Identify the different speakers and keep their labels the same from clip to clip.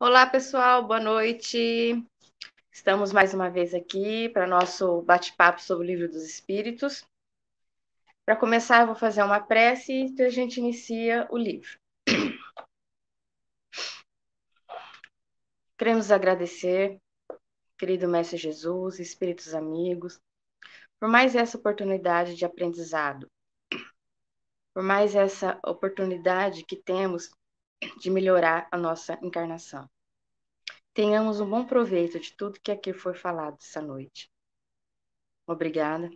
Speaker 1: Olá, pessoal, boa noite. Estamos mais uma vez aqui para nosso bate-papo sobre o Livro dos Espíritos. Para começar, eu vou fazer uma prece e a gente inicia o livro. Queremos agradecer, querido Mestre Jesus, espíritos amigos, por mais essa oportunidade de aprendizado, por mais essa oportunidade que temos de melhorar a nossa encarnação. Tenhamos um bom proveito de tudo que aqui foi falado essa noite. Obrigada.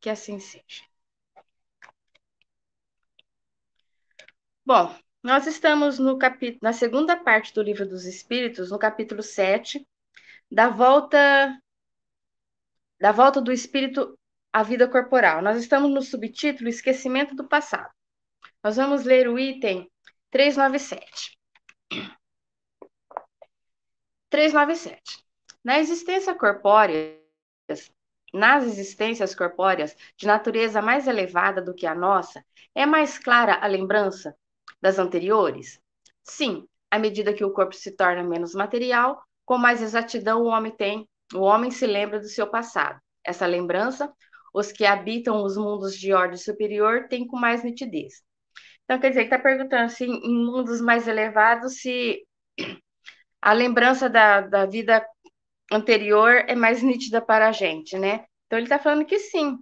Speaker 1: Que assim seja. Bom, nós estamos no capítulo, na segunda parte do Livro dos Espíritos, no capítulo 7, da volta da volta do espírito à vida corporal. Nós estamos no subtítulo Esquecimento do passado. Nós vamos ler o item 397. 397. Na existência corpórea, nas existências corpóreas de natureza mais elevada do que a nossa, é mais clara a lembrança das anteriores? Sim, à medida que o corpo se torna menos material, com mais exatidão o homem tem, o homem se lembra do seu passado. Essa lembrança, os que habitam os mundos de ordem superior têm com mais nitidez. Então, quer dizer, está perguntando se em mundos mais elevados, se a lembrança da, da vida anterior é mais nítida para a gente, né? Então, ele está falando que sim,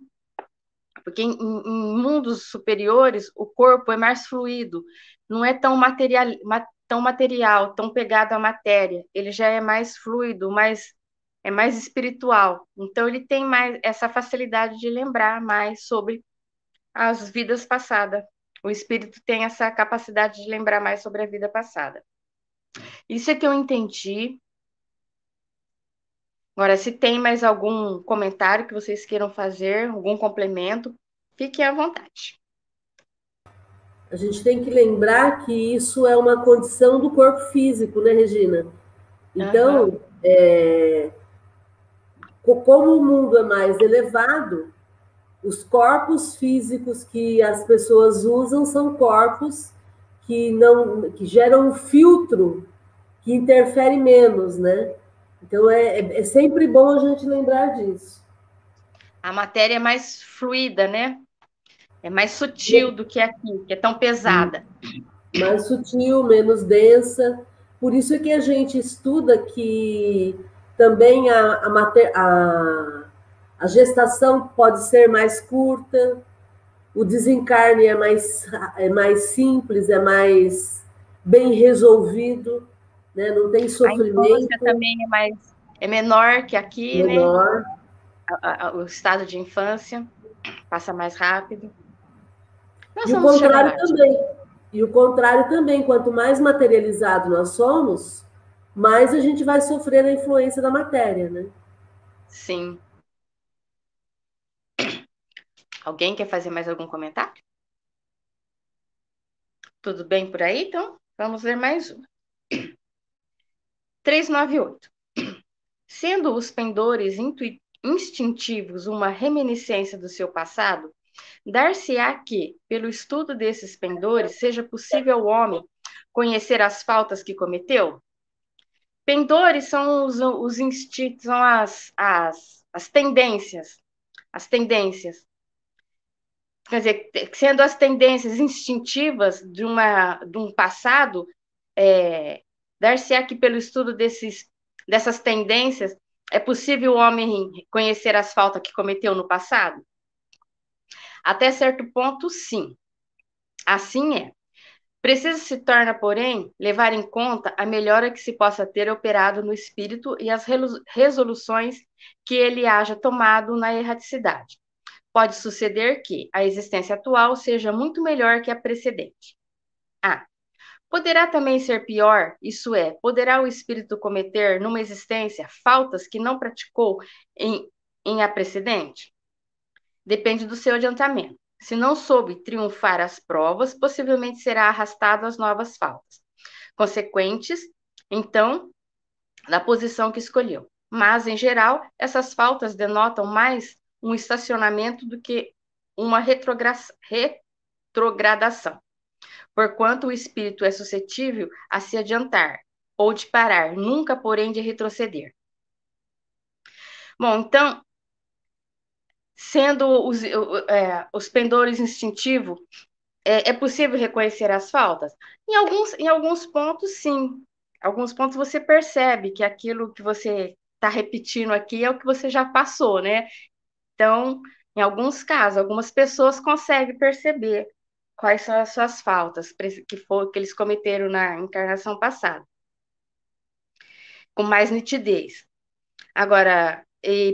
Speaker 1: porque em, em, mundos superiores o corpo é mais fluido, não é tão material, tão material, tão pegado à matéria, ele já é mais fluido, mais é mais espiritual. Então ele tem mais essa facilidade de lembrar mais sobre as vidas passadas o espírito tem essa capacidade de lembrar mais sobre a vida passada. Isso é que eu entendi. Agora, se tem mais algum comentário que vocês queiram fazer, algum complemento, fiquem à vontade.
Speaker 2: A gente tem que lembrar que isso é uma condição do corpo físico, né, Regina? Então, uhum. é, como o mundo é mais elevado, os corpos físicos que as pessoas usam são corpos que não que geram um filtro que interfere menos, né? Então é, é, é sempre bom a gente lembrar disso.
Speaker 1: A matéria é mais fluida, né? É mais sutil do que aqui, que é tão pesada.
Speaker 2: Mais sutil, menos densa. Por isso é que a gente estuda que também a, a, mater, a a gestação pode ser mais curta, o desencarne é mais, é mais simples, é mais bem resolvido, né? não tem sofrimento. A infância
Speaker 1: também é mais é menor que aqui, né? menor. né? A, a, o estado de infância passa mais rápido.
Speaker 2: Nós e o contrário também. E o contrário também, quanto mais materializado nós somos, mais a gente vai sofrer a influência da matéria, né?
Speaker 1: Sim. Alguém quer fazer mais algum comentário? Tudo bem por aí? Então, vamos ler mais uma. 398. Sendo os pendores instintivos uma reminiscência do seu passado, dar-se-á que, pelo estudo desses pendores, seja possível ao homem conhecer as faltas que cometeu? Pendores são os, os instintos, são as, as, as tendências, as tendências quer dizer, sendo as tendências instintivas de, uma, de um passado, é, dar-se-á que pelo estudo desses, dessas tendências é possível o homem conhecer as faltas que cometeu no passado? Até certo ponto, sim. Assim é. Precisa se torna, porém, levar em conta a melhora que se possa ter operado no espírito e as resoluções que ele haja tomado na erraticidade pode suceder que a existência atual seja muito melhor que a precedente. A. Poderá também ser pior, isso é, poderá o espírito cometer numa existência faltas que não praticou em, em a precedente? Depende do seu adiantamento. Se não soube triunfar as provas, possivelmente será arrastado às novas faltas, consequentes, então, da posição que escolheu. Mas, em geral, essas faltas denotam mais um estacionamento do que uma retrogradação, porquanto o espírito é suscetível a se adiantar, ou de parar, nunca, porém, de retroceder. Bom, então, sendo os, é, os pendores instintivos, é, é, possível reconhecer as faltas? Em alguns, em alguns pontos, sim. Alguns pontos você percebe que aquilo que você está repetindo aqui é o que você já passou, né? Então, em alguns casos, algumas pessoas conseguem perceber quais são as suas faltas que, for, que eles cometeram na encarnação passada, com mais nitidez. Agora,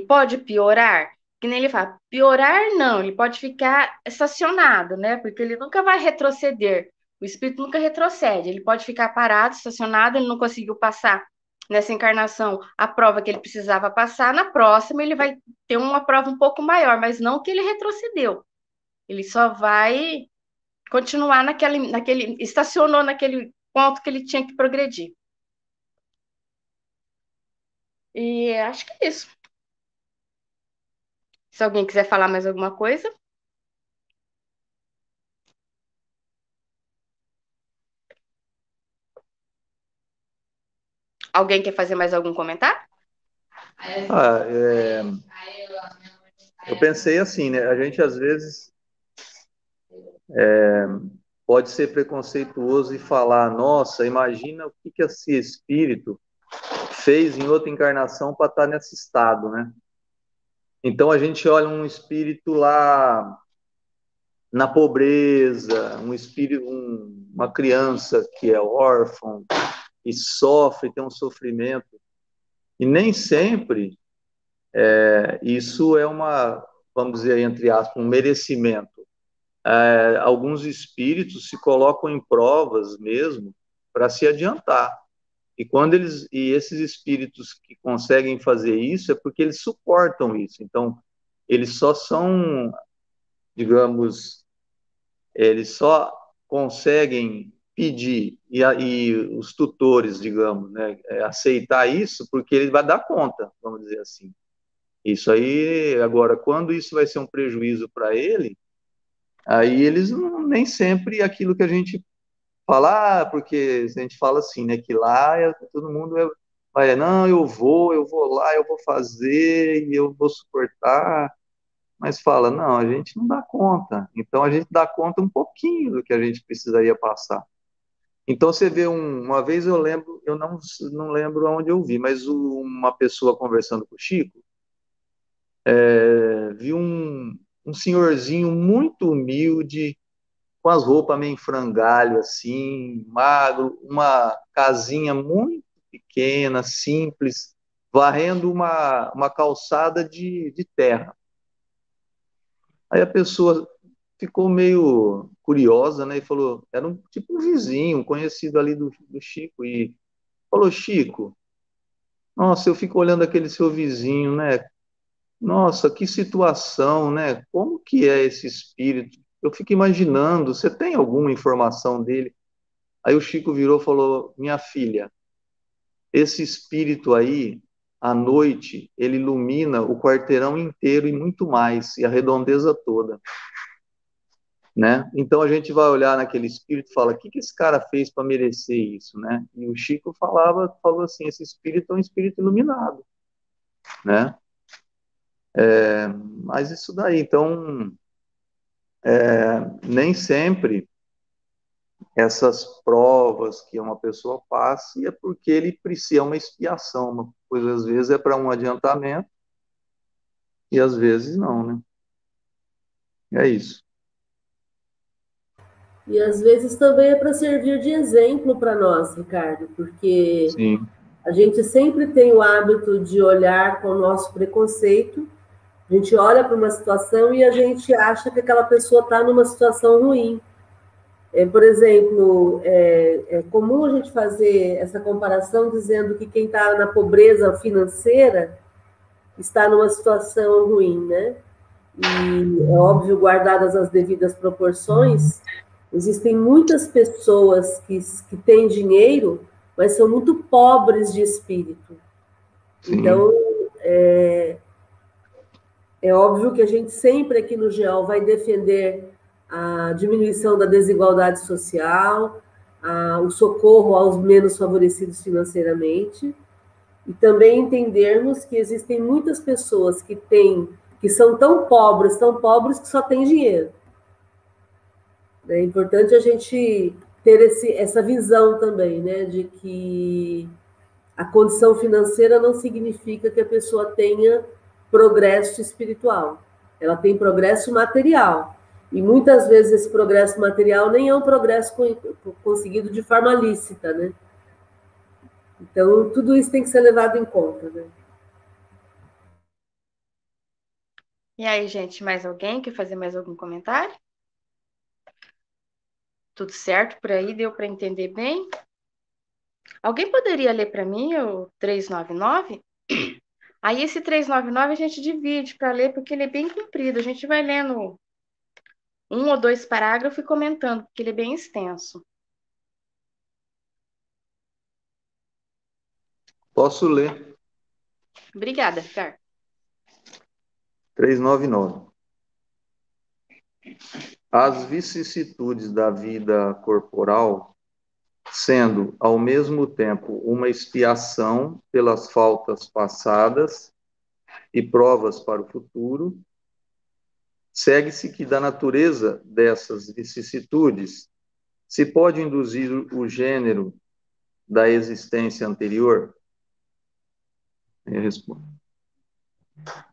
Speaker 1: pode piorar? Que nem ele fala, piorar não, ele pode ficar estacionado, né? Porque ele nunca vai retroceder. O espírito nunca retrocede, ele pode ficar parado, estacionado, ele não conseguiu passar nessa encarnação a prova que ele precisava passar, na próxima ele vai ter uma prova um pouco maior, mas não que ele retrocedeu. Ele só vai continuar naquele, naquele estacionou naquele ponto que ele tinha que progredir. E acho que é isso. Se alguém quiser falar mais alguma coisa. Alguém quer fazer mais algum comentário?
Speaker 3: Ah, é... Eu pensei assim, né? A gente às vezes é, pode ser preconceituoso e falar: nossa, imagina o que, que esse espírito fez em outra encarnação para estar nesse estado, né? Então a gente olha um espírito lá na pobreza, um espírito, um, uma criança que é órfã e sofre, tem um sofrimento, e nem sempre é, isso é uma, vamos dizer entre aspas, um merecimento é, alguns espíritos se colocam em provas mesmo para se adiantar. E quando eles e esses espíritos que conseguem fazer isso é porque eles suportam isso. Então, eles só são, digamos, eles só conseguem pedir e, e os tutores, digamos, né, é, aceitar isso porque ele vai dar conta, vamos dizer assim. Isso aí, agora, quando isso vai ser um prejuízo para ele, Aí eles não, nem sempre aquilo que a gente fala, ah, porque a gente fala assim, né, que lá é, todo mundo é, vai, não, eu vou, eu vou lá, eu vou fazer e eu vou suportar, mas fala, não, a gente não dá conta. Então a gente dá conta um pouquinho do que a gente precisaria passar. Então você vê um, uma vez eu lembro, eu não não lembro onde eu vi, mas uma pessoa conversando com o Chico, é, vi um, um senhorzinho muito humilde, com as roupas meio frangalho, assim, magro, uma casinha muito pequena, simples, varrendo uma, uma calçada de, de terra. Aí a pessoa ficou meio curiosa, né, e falou, era um tipo um vizinho, um conhecido ali do, do Chico, e falou, Chico, nossa, eu fico olhando aquele seu vizinho, né, nossa, que situação, né? Como que é esse espírito? Eu fico imaginando, você tem alguma informação dele? Aí o Chico virou e falou: Minha filha, esse espírito aí, à noite, ele ilumina o quarteirão inteiro e muito mais, e a redondeza toda. Né? Então a gente vai olhar naquele espírito e fala: o que, que esse cara fez para merecer isso? Né? E o Chico falava, falou assim: esse espírito é um espírito iluminado. Né? É, mas isso daí, então, é, nem sempre essas provas que uma pessoa passa é porque ele precisa uma expiação, uma coisa às vezes é para um adiantamento e às vezes não, né? É isso.
Speaker 2: E às vezes também é para servir de exemplo para nós, Ricardo, porque Sim. a gente sempre tem o hábito de olhar com o nosso preconceito a gente olha para uma situação e a gente acha que aquela pessoa está numa situação ruim. É, por exemplo, é, é, comum a gente fazer essa comparação dizendo que quem está na pobreza financeira está numa situação ruim, né? E é óbvio, guardadas as devidas proporções, existem muitas pessoas que, que têm dinheiro, mas são muito pobres de espírito. Sim. Então, é, é óbvio que a gente sempre aqui no GEOL vai defender a diminuição da desigualdade social, a, o socorro aos menos favorecidos financeiramente e também entendermos que existem muitas pessoas que têm que são tão pobres, tão pobres que só têm dinheiro. É importante a gente ter esse, essa visão também, né, de que a condição financeira não significa que a pessoa tenha progresso espiritual. Ela tem progresso material. E muitas vezes esse progresso material nem é um progresso conseguido de forma lícita, né? Então, tudo isso tem que ser levado em conta, né?
Speaker 1: E aí, gente, mais alguém quer fazer mais algum comentário? Tudo certo por aí? Deu para entender bem? Alguém poderia ler para mim o 399? Aí esse 399 a gente divide para ler porque ele é bem comprido. A gente vai lendo um ou dois parágrafos e comentando, porque ele é bem extenso.
Speaker 3: Posso ler?
Speaker 1: Obrigada, Ricardo.
Speaker 3: 399. As vicissitudes da vida corporal, sendo ao mesmo tempo uma expiação pelas faltas passadas e provas para o futuro, segue-se que da natureza dessas vicissitudes se pode induzir o gênero da existência anterior? Eu respondo.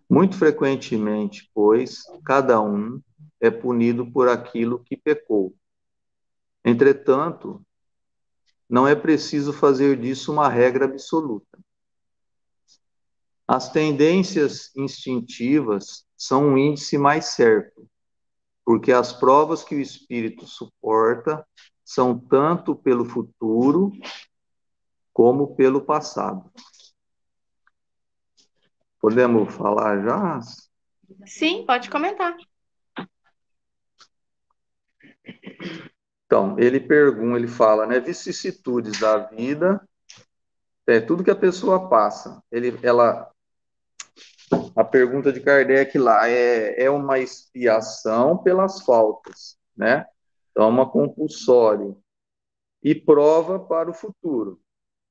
Speaker 3: Muito frequentemente, pois, cada um é punido por aquilo que pecou. Entretanto, não é preciso fazer disso uma regra absoluta. As tendências instintivas são um índice mais certo, porque as provas que o espírito suporta são tanto pelo futuro como pelo passado. Podemos falar já?
Speaker 1: Sim, pode comentar.
Speaker 3: Então, ele pergunta, ele fala, né, vicissitudes da vida, é tudo que a pessoa passa. Ele, ela, a pergunta de Kardec lá é, é uma expiação pelas faltas, né? Então, é uma compulsório e prova para o futuro.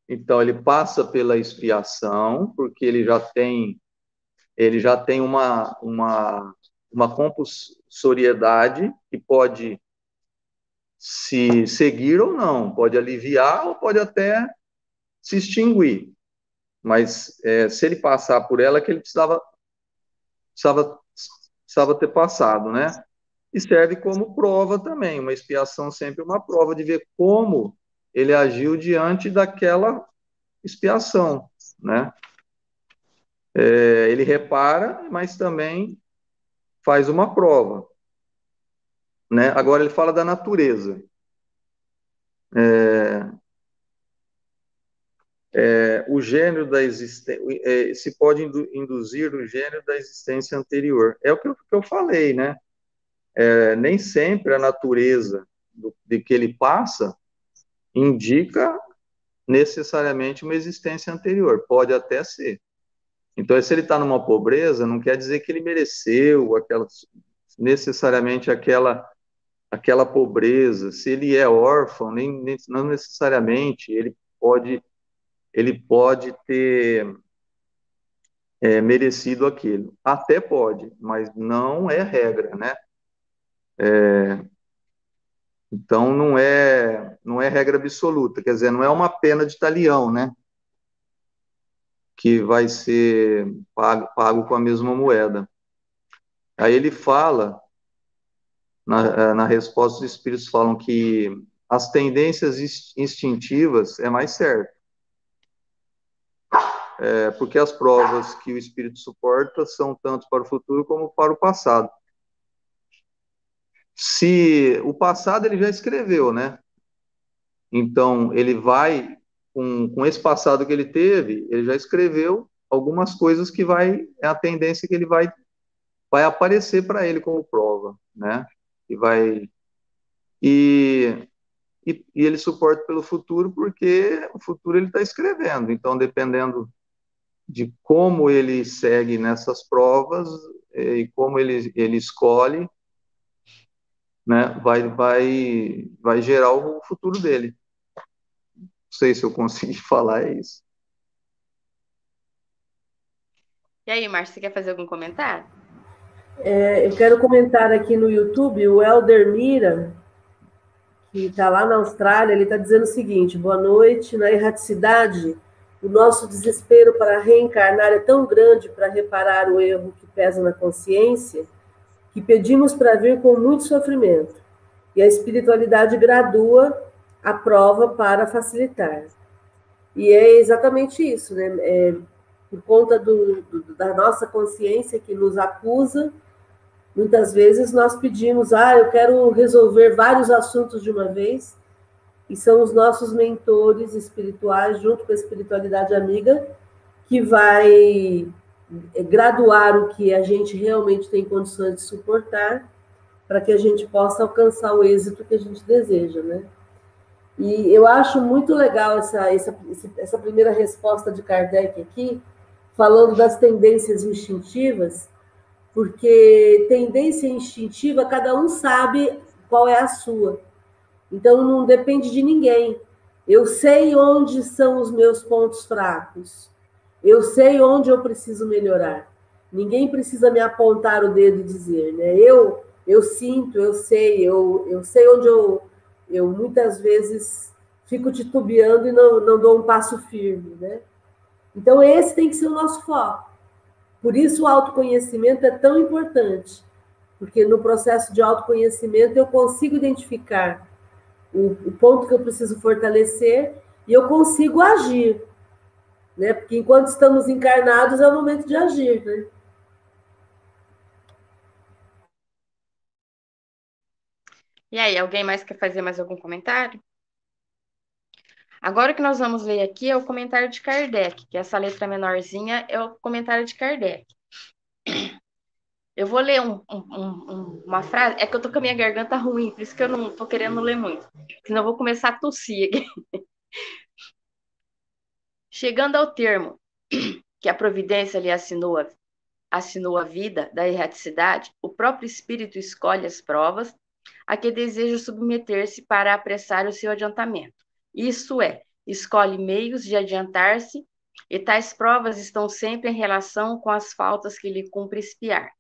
Speaker 3: Então ele passa pela expiação, porque ele já tem ele já tem uma uma uma compulsoriedade que pode se seguir ou não, pode aliviar ou pode até se extinguir. Mas é, se ele passar por ela, que ele precisava, precisava, precisava ter passado, né? E serve como prova também, uma expiação sempre uma prova de ver como ele agiu diante daquela expiação, né? É, ele repara, mas também faz uma prova, né? Agora ele fala da natureza. É, é, o gênero da existência, é, se pode induzir o gênero da existência anterior. É o que eu, que eu falei, né? É, nem sempre a natureza do, de que ele passa indica necessariamente uma existência anterior, pode até ser. Então, se ele está numa pobreza, não quer dizer que ele mereceu aquela, necessariamente aquela aquela pobreza. Se ele é órfão, nem, nem, não necessariamente ele pode ele pode ter é, merecido aquilo. Até pode, mas não é regra, né? É, então não é não é regra absoluta, quer dizer, não é uma pena de talião, né? Que vai ser pago, pago com a mesma moeda. Aí ele fala na, na resposta os espíritos falam que as tendências instintivas é mais certo. É, porque as provas que o espírito suporta são tanto para o futuro como para o passado se o passado ele já escreveu, né? Então, ele vai, com, com esse passado que ele teve, ele já escreveu algumas coisas que vai, é a tendência que ele vai, vai aparecer para ele como prova, né? E vai, e, e, e, ele suporta pelo futuro porque o futuro ele está escrevendo, então, dependendo de como ele segue nessas provas eh, e como ele, ele escolhe, né, vai, vai, vai gerar o futuro dele. sei se eu consegui falar, é isso.
Speaker 1: E aí, Márcio, você quer fazer algum comentário?
Speaker 2: É, eu quero comentar aqui no YouTube o Elder Mira, que está lá na Austrália, ele está dizendo o seguinte: boa noite. Na erraticidade, o nosso desespero para reencarnar é tão grande para reparar o erro que pesa na consciência, que pedimos para vir com muito sofrimento. E a espiritualidade gradua a prova para facilitar. E é exatamente isso, né? É, por conta do, do, da nossa consciência que nos acusa, muitas vezes nós pedimos, ah, eu quero resolver vários assuntos de uma vez, e são os nossos mentores espirituais, junto com a espiritualidade amiga, que vai graduar o que a gente realmente tem condições de suportar, para que a gente possa alcançar o êxito que a gente deseja, né? E eu acho muito legal essa, essa, essa primeira resposta de Kardec aqui, falando das tendências instintivas, porque tendência instintiva, cada um sabe qual é a sua. Então, não depende de ninguém. Eu sei onde são os meus pontos fracos. Eu sei onde eu preciso melhorar. Ninguém precisa me apontar o dedo e dizer, né? Eu, eu sinto, eu sei, eu, eu sei onde eu eu muitas vezes fico titubeando e não, não dou um passo firme, né? Então, esse tem que ser o nosso foco. Por isso, o autoconhecimento é tão importante, porque no processo de autoconhecimento eu consigo identificar o, o ponto que eu preciso fortalecer e eu consigo agir, né? Porque enquanto estamos encarnados é o momento de agir, né?
Speaker 1: E aí, alguém mais quer fazer mais algum comentário? Agora o que nós vamos ler aqui é o comentário de Kardec, que essa letra menorzinha é o comentário de Kardec. Eu vou ler um, um, um, uma frase, é que eu tô com a minha garganta ruim, por isso que eu não tô querendo ler muito, senão eu vou começar a tossir aqui. Chegando ao termo que a providência lhe assinou a, assinou a vida da erraticidade, o próprio espírito escolhe as provas a que deseja submeter-se para apressar o seu adiantamento. Isso é, escolhe meios de adiantar-se, e tais provas estão sempre em relação com as faltas que lhe cumpre espiar.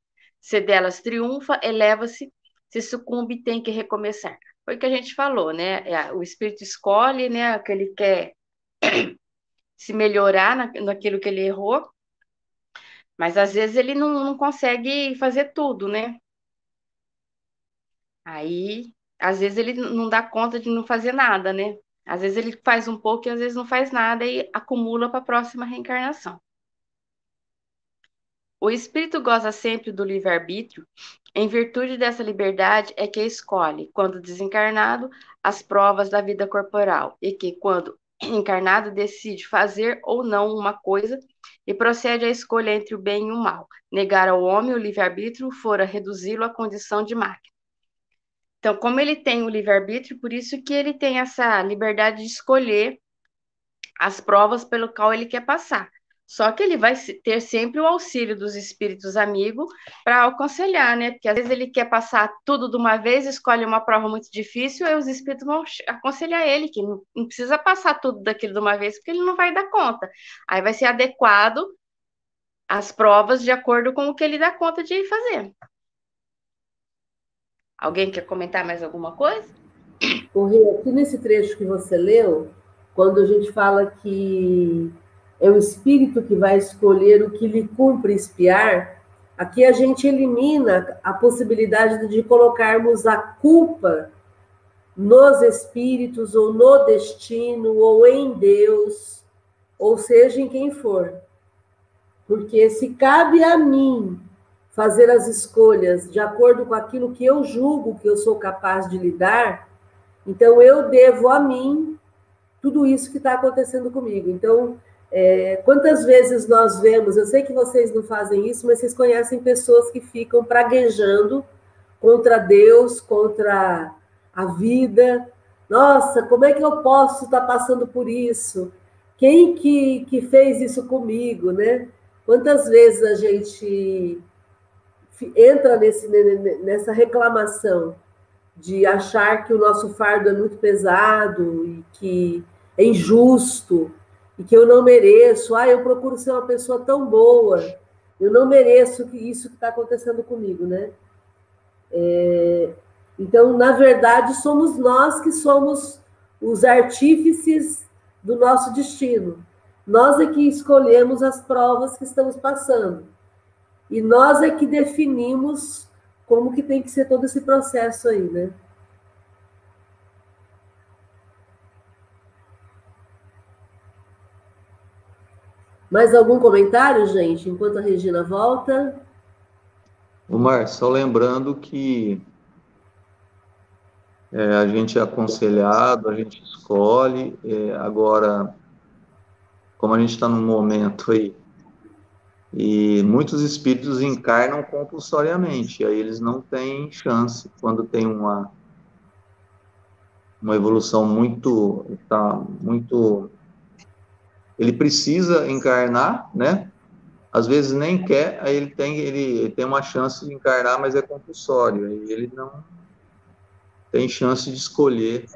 Speaker 1: Se delas triunfa, eleva-se, se sucumbe, tem que recomeçar. Foi o que a gente falou, né? É, o espírito escolhe, né, que ele quer se melhorar na, naquilo que ele errou, mas às vezes ele não, não consegue fazer tudo, né? Aí, às vezes ele não dá conta de não fazer nada, né? Às vezes ele faz um pouco e às vezes não faz nada e acumula para a próxima reencarnação. O espírito goza sempre do livre-arbítrio, em virtude dessa liberdade é que escolhe, quando desencarnado, as provas da vida corporal, e que, quando encarnado, decide fazer ou não uma coisa e procede à escolha entre o bem e o mal. Negar ao homem o livre-arbítrio fora reduzi-lo à condição de máquina. Então, como ele tem o livre-arbítrio, por isso que ele tem essa liberdade de escolher as provas pelo qual ele quer passar. Só que ele vai ter sempre o auxílio dos espíritos amigos para aconselhar, né? Porque às vezes ele quer passar tudo de uma vez, escolhe uma prova muito difícil, e os espíritos vão aconselhar ele que não, precisa passar tudo daquilo de uma vez, porque ele não vai dar conta. Aí vai ser adequado as provas de acordo com o que ele dá conta de fazer. Alguém quer comentar mais alguma coisa?
Speaker 2: Aqui nesse trecho que você leu, quando a gente fala que é o espírito que vai escolher o que lhe cumpre espiar, aqui a gente elimina a possibilidade de colocarmos a culpa nos espíritos, ou no destino, ou em Deus, ou seja, em quem for. Porque se cabe a mim fazer as escolhas de acordo com aquilo que eu julgo que eu sou capaz de lidar, então eu devo a mim tudo isso que está acontecendo comigo. Então, é, quantas vezes nós vemos, eu sei que vocês não fazem isso, mas vocês conhecem pessoas que ficam praguejando contra Deus, contra a vida. Nossa, como é que eu posso estar tá passando por isso? Quem que, que fez isso comigo, né? Quantas vezes a gente entra nesse, nessa reclamação de achar que o nosso fardo é muito pesado e que é injusto e que eu não mereço. Ah, eu procuro ser uma pessoa tão boa, eu não mereço isso que está acontecendo comigo, né? É, então, na verdade, somos nós que somos os artífices do nosso destino. Nós é que escolhemos as provas que estamos passando. E nós é que definimos como que tem que ser todo esse processo aí, né? Mais algum comentário, gente, enquanto a Regina volta?
Speaker 3: Omar, só lembrando que é, a gente é aconselhado, a gente escolhe, é, agora, como a gente está num momento aí, e muitos espíritos encarnam compulsoriamente, aí eles não têm chance, quando tem uma, uma evolução muito, tá, muito ele precisa encarnar, né? Às vezes nem quer, aí ele tem, ele, ele tem uma chance de encarnar, mas é compulsório, aí ele não tem chance de escolher,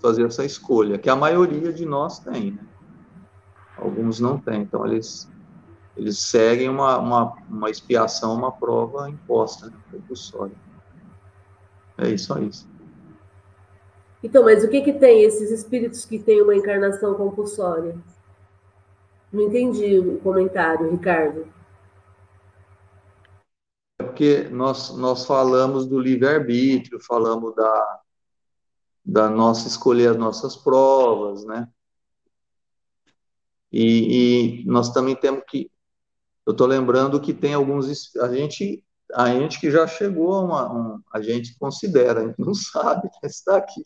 Speaker 3: fazer essa escolha, que a maioria de nós tem, né? Alguns não têm, então eles, eles seguem uma, uma, uma expiação, uma prova imposta, né? compulsória. É isso aí.
Speaker 2: Então, mas o que que tem esses espíritos que têm uma encarnação compulsória? Não entendi o comentário, Ricardo.
Speaker 3: É porque nós, nós falamos do livre-arbítrio, falamos da, da nossa escolher as nossas provas, né? E, e nós também temos que. Eu estou lembrando que tem alguns. A gente, a gente que já chegou a uma. Um, a gente considera, a gente não sabe que está aqui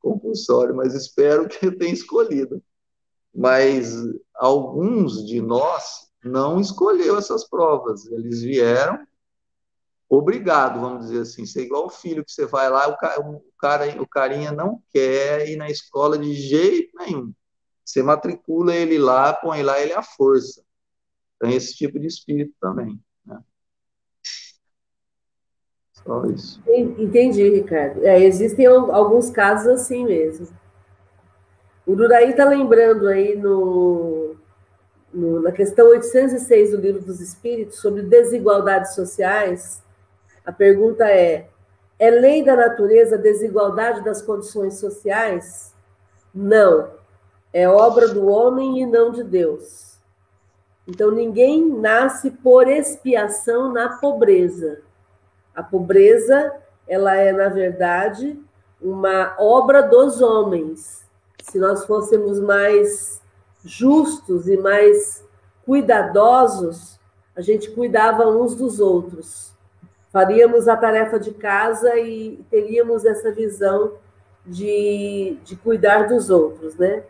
Speaker 3: compulsório, mas espero que tenha escolhido mas alguns de nós não escolheu essas provas, eles vieram obrigado, vamos dizer assim, ser igual o filho que você vai lá, o o cara, o carinha não quer ir na escola de jeito nenhum. Você matricula ele lá, põe lá ele à força. Tem esse tipo de espírito também. Né? Só isso.
Speaker 2: Entendi, Ricardo. É, existem alguns casos assim mesmo. O Duraí está lembrando aí no, no, na questão 806 do Livro dos Espíritos sobre desigualdades sociais. A pergunta é: é lei da natureza a desigualdade das condições sociais? Não. É obra do homem e não de Deus. Então, ninguém nasce por expiação na pobreza. A pobreza, ela é, na verdade, uma obra dos homens se nós fôssemos mais justos e mais cuidadosos, a gente cuidava uns dos outros. Faríamos a tarefa de casa e teríamos essa visão de, de cuidar dos outros, né?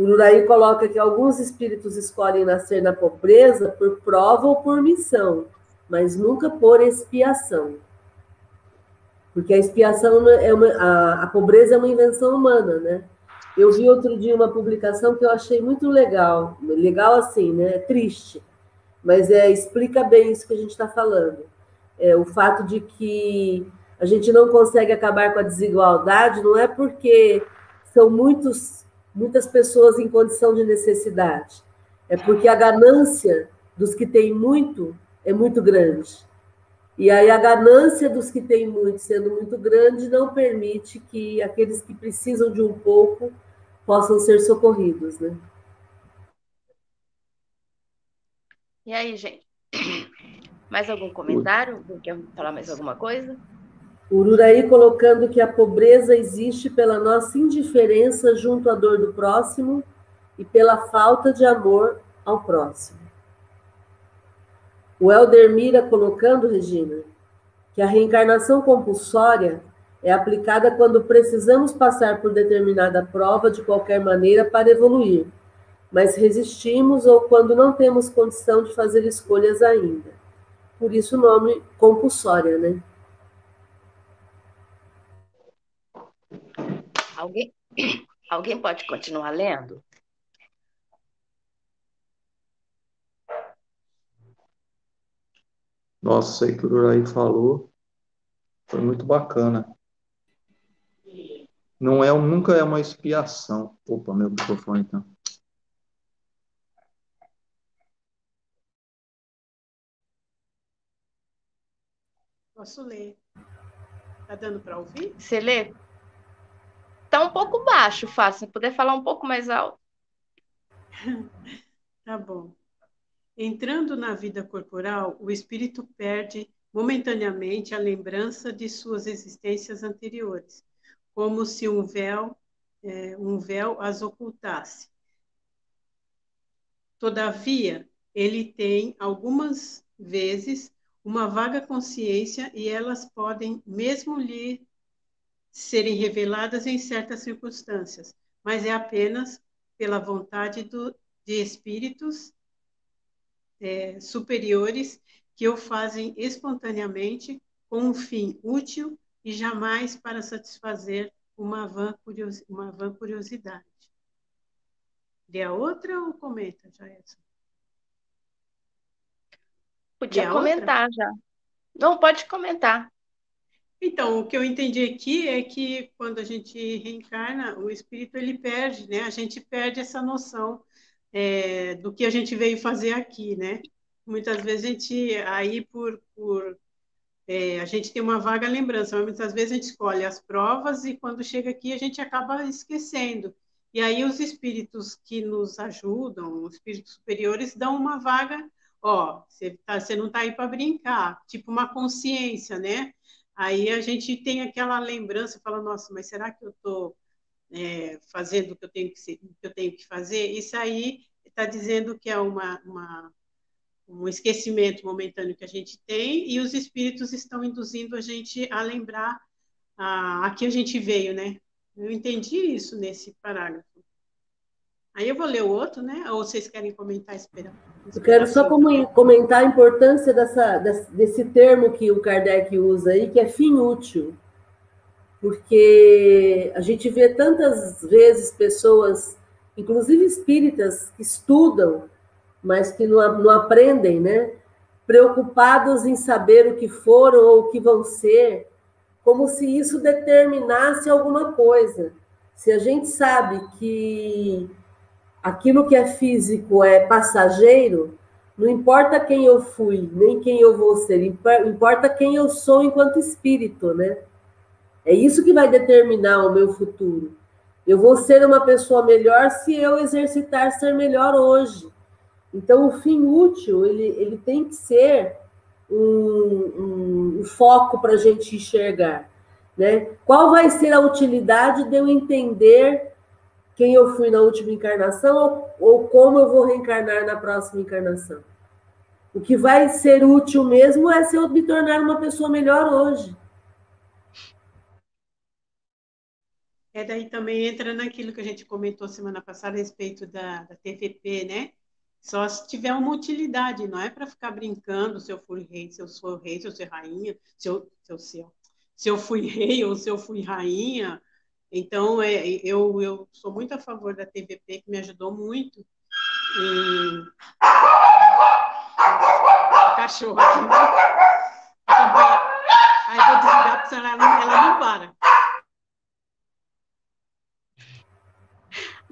Speaker 2: O Uraí coloca que alguns espíritos escolhem nascer na pobreza por prova ou por missão, mas nunca por expiação. Porque a expiação é uma, a, a pobreza é uma invenção humana, né? Eu vi outro dia uma publicação que eu achei muito legal, legal assim, né? Triste, mas é explica bem isso que a gente está falando. É, o fato de que a gente não consegue acabar com a desigualdade não é porque são muitos, muitas pessoas em condição de necessidade, é porque a ganância dos que têm muito é muito grande. E aí a ganância dos que têm muito, sendo muito grande, não permite que aqueles que precisam de um pouco possam ser socorridos, né?
Speaker 1: E aí, gente? Mais algum comentário? Quer falar mais alguma coisa?
Speaker 2: Ururaí colocando que a pobreza existe pela nossa indiferença junto à dor do próximo e pela falta de amor ao próximo. O Helder Mira colocando, Regina, que a reencarnação compulsória é aplicada quando precisamos passar por determinada prova de qualquer maneira para evoluir, mas resistimos ou quando não temos condição de fazer escolhas ainda. Por isso o nome compulsória, né?
Speaker 1: Alguém, alguém pode continuar lendo?
Speaker 3: Nossa, isso aí que o Uraí falou foi muito bacana. não é nunca é uma expiação. Opa, meu microfone então.
Speaker 4: Posso ler? Tá dando para ouvir?
Speaker 1: Você lê? Um pouco baixo, Fácil. Se puder falar um pouco mais alto.
Speaker 4: tá bom. Entrando na vida corporal, o espírito perde momentaneamente a lembrança de suas existências anteriores, como se um véu, é, um véu as ocultasse. Todavia, ele tem algumas vezes uma vaga consciência e elas podem mesmo lhe serem reveladas em certas circunstâncias, mas é apenas pela vontade do, de espíritos é, superiores que o fazem espontaneamente com um fim útil e jamais para satisfazer uma vã, curios, uma vã curiosidade. Lê a outra ou comenta, Jairson?
Speaker 1: Podia comentar outra? já. Não, pode comentar.
Speaker 4: Então, o que eu entendi aqui é que quando a gente reencarna, o espírito ele perde, né? A gente perde essa noção é, do que a gente veio fazer aqui, né? Muitas vezes a gente, aí por, por é, a gente tem uma vaga lembrança, mas muitas vezes a gente escolhe as provas e quando chega aqui a gente acaba esquecendo. E aí os espíritos que nos ajudam, os espíritos superiores, dão uma vaga ó, você, tá, não está aí para brincar, tipo uma consciência, né? Aí a gente tem aquela lembrança, fala, nossa, mas será que eu estou é, fazendo o que eu tenho que, que, eu tenho que fazer? Isso aí está dizendo que é uma, uma, um esquecimento momentâneo que a gente tem e os espíritos estão induzindo a gente a lembrar a, a que a gente veio, né? Eu entendi isso nesse parágrafo. Aí eu vou ler o outro, né? Ou vocês querem comentar, espera?
Speaker 2: Eu quero só comentar a importância dessa, desse termo que o Kardec usa aí, que é fim útil. Porque a gente vê tantas vezes pessoas, inclusive espíritas, que estudam, mas que não, não aprendem, né? Preocupados em saber o que foram ou o que vão ser, como se isso determinasse alguma coisa. Se a gente sabe que aquilo que é físico é passageiro, não importa quem eu fui, nem quem eu vou ser, importa quem eu sou enquanto espírito, né? É isso que vai determinar o meu futuro. Eu vou ser uma pessoa melhor se eu exercitar ser melhor hoje. Então, o fim útil, ele, ele tem que ser um, um, um foco para a gente enxergar. Né? Qual vai ser a utilidade de eu entender quem eu fui na última encarnação ou, como eu vou reencarnar na próxima encarnação. O que vai ser útil mesmo é se eu me tornar uma pessoa melhor hoje.
Speaker 4: É daí também entra naquilo que a gente comentou semana passada a respeito da, da TVP, né? Só se tiver uma utilidade, não é para ficar brincando se eu fui rei, se eu sou rei, se eu sou rainha, se eu, se eu, se eu, se eu fui rei ou se eu fui rainha, então, é, eu, eu sou muito a favor da TVP, que me ajudou muito. E... O cachorro aqui, né? Aí vou desligar, porque ela, ela não para.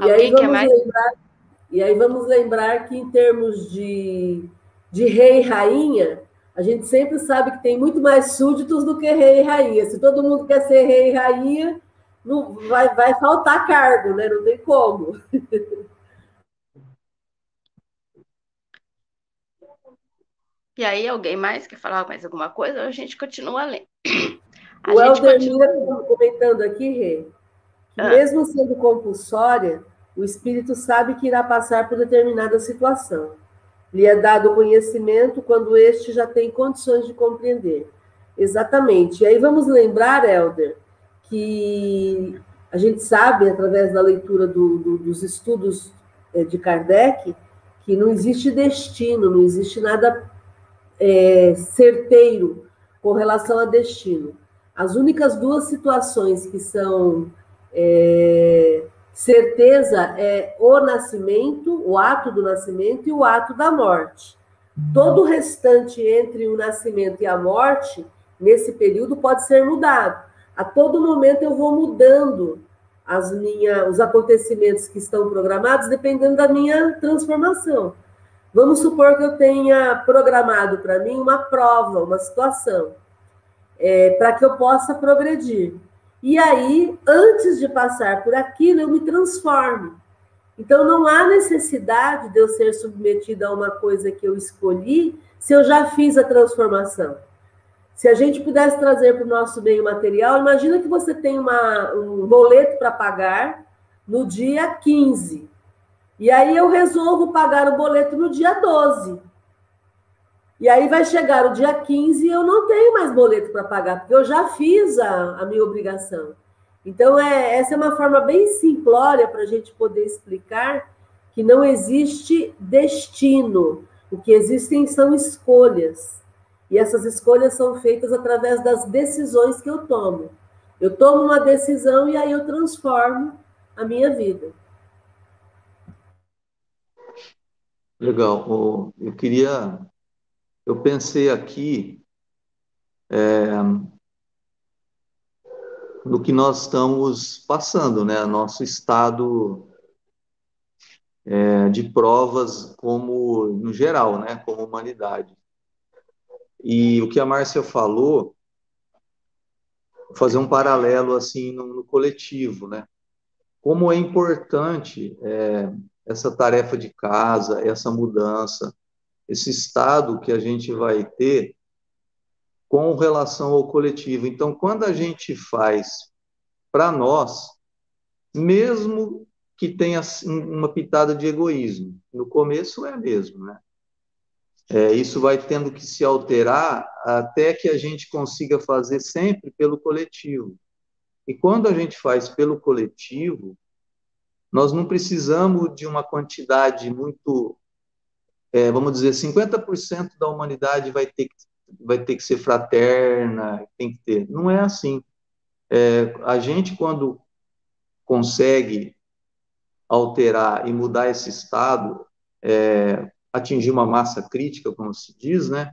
Speaker 2: E aí, vamos mais... lembrar, e aí vamos lembrar que, em termos de, de rei e rainha, a gente sempre sabe que tem muito mais súditos do que rei e rainha. Se todo mundo quer ser rei e rainha, não, vai, vai faltar cargo, né? Não tem como.
Speaker 1: E aí, alguém mais quer falar mais alguma coisa? Ou a gente continua lendo?
Speaker 2: A o Helder continua... Tá comentando aqui, Rê, que ah. mesmo sendo compulsória, o espírito sabe que irá passar por determinada situação. Lhe é dado conhecimento quando este já tem condições de compreender. Exatamente. E aí vamos lembrar, Helder, que a gente sabe, através da leitura do, do, dos estudos eh, de Kardec, que não existe destino, não existe nada é, certeiro com relação a destino. As únicas duas situações que são é, certeza é o nascimento, o ato do nascimento e o ato da morte. Todo o restante entre o nascimento e a morte, nesse período, pode ser mudado. A todo momento eu vou mudando as minha, os acontecimentos que estão programados dependendo da minha transformação. Vamos supor que eu tenha programado para mim uma prova, uma situação, é, para que eu possa progredir. E aí, antes de passar por aquilo, eu me transforme. Então, não há necessidade de eu ser submetida a uma coisa que eu escolhi se eu já fiz a transformação. Se a gente pudesse trazer para o nosso meio material, imagina que você tem uma, um boleto para pagar no dia 15. E aí eu resolvo pagar o boleto no dia 12. E aí vai chegar o dia 15 e eu não tenho mais boleto para pagar, porque eu já fiz a, a minha obrigação. Então, é, essa é uma forma bem simplória para a gente poder explicar que não existe destino. O que existem são escolhas. E essas escolhas são feitas através das decisões que eu tomo. Eu tomo uma decisão e aí eu transformo a minha vida.
Speaker 3: Legal. Eu queria. Eu pensei aqui é, no que nós estamos passando, né? Nosso estado é, de provas, como no geral, né? Como humanidade. E o que a Márcia falou, fazer um paralelo assim no, no coletivo, né? Como é importante é, essa tarefa de casa, essa mudança, esse estado que a gente vai ter com relação ao coletivo. Então, quando a gente faz para nós, mesmo que tenha uma pitada de egoísmo, no começo é mesmo, né? É, isso vai tendo que se alterar até que a gente consiga fazer sempre pelo coletivo. E quando a gente faz pelo coletivo, nós não precisamos de uma quantidade muito, é, vamos dizer, 50% da humanidade vai ter, que, vai ter que ser fraterna, tem que ter. Não é assim. É, a gente, quando consegue alterar e mudar esse estado, é, atingir uma massa crítica, como se diz, né?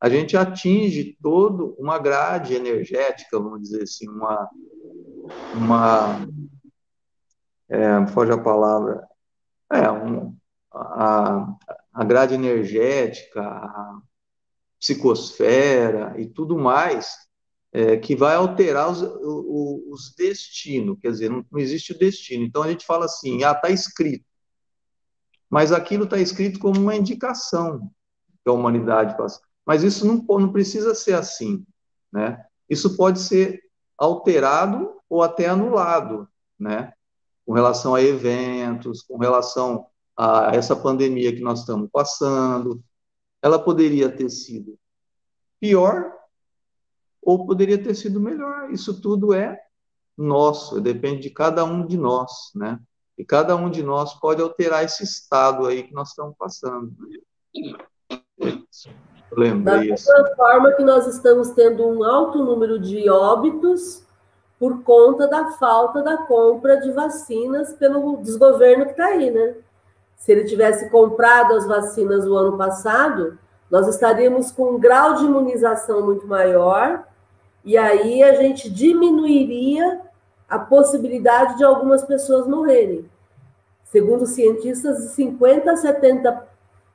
Speaker 3: A gente atinge todo uma grade energética, vamos dizer assim, uma uma é, foge a palavra, é um, a, a grade energética, a psicosfera e tudo mais, é, que vai alterar os, os, os destinos, quer dizer, não, não, existe o destino. Então a gente fala assim, ah, está escrito mas aquilo está escrito como uma indicação que a humanidade passa. Mas isso não, não precisa ser assim, né? Isso pode ser alterado ou até anulado, né? Com relação a eventos, com relação a essa pandemia que nós estamos passando, ela poderia ter sido pior ou poderia ter sido melhor. Isso tudo é nosso, depende de cada um de nós, né? E cada um de nós pode alterar esse estado aí que nós estamos passando.
Speaker 2: Eu lembrei da mesma forma que nós estamos tendo um alto número de óbitos por conta da falta da compra de vacinas pelo desgoverno que está aí, né? Se ele tivesse comprado as vacinas o ano passado, nós estaríamos com um grau de imunização muito maior, e aí a gente diminuiria a possibilidade de algumas pessoas morrerem. Segundo cientistas, de 50 a 70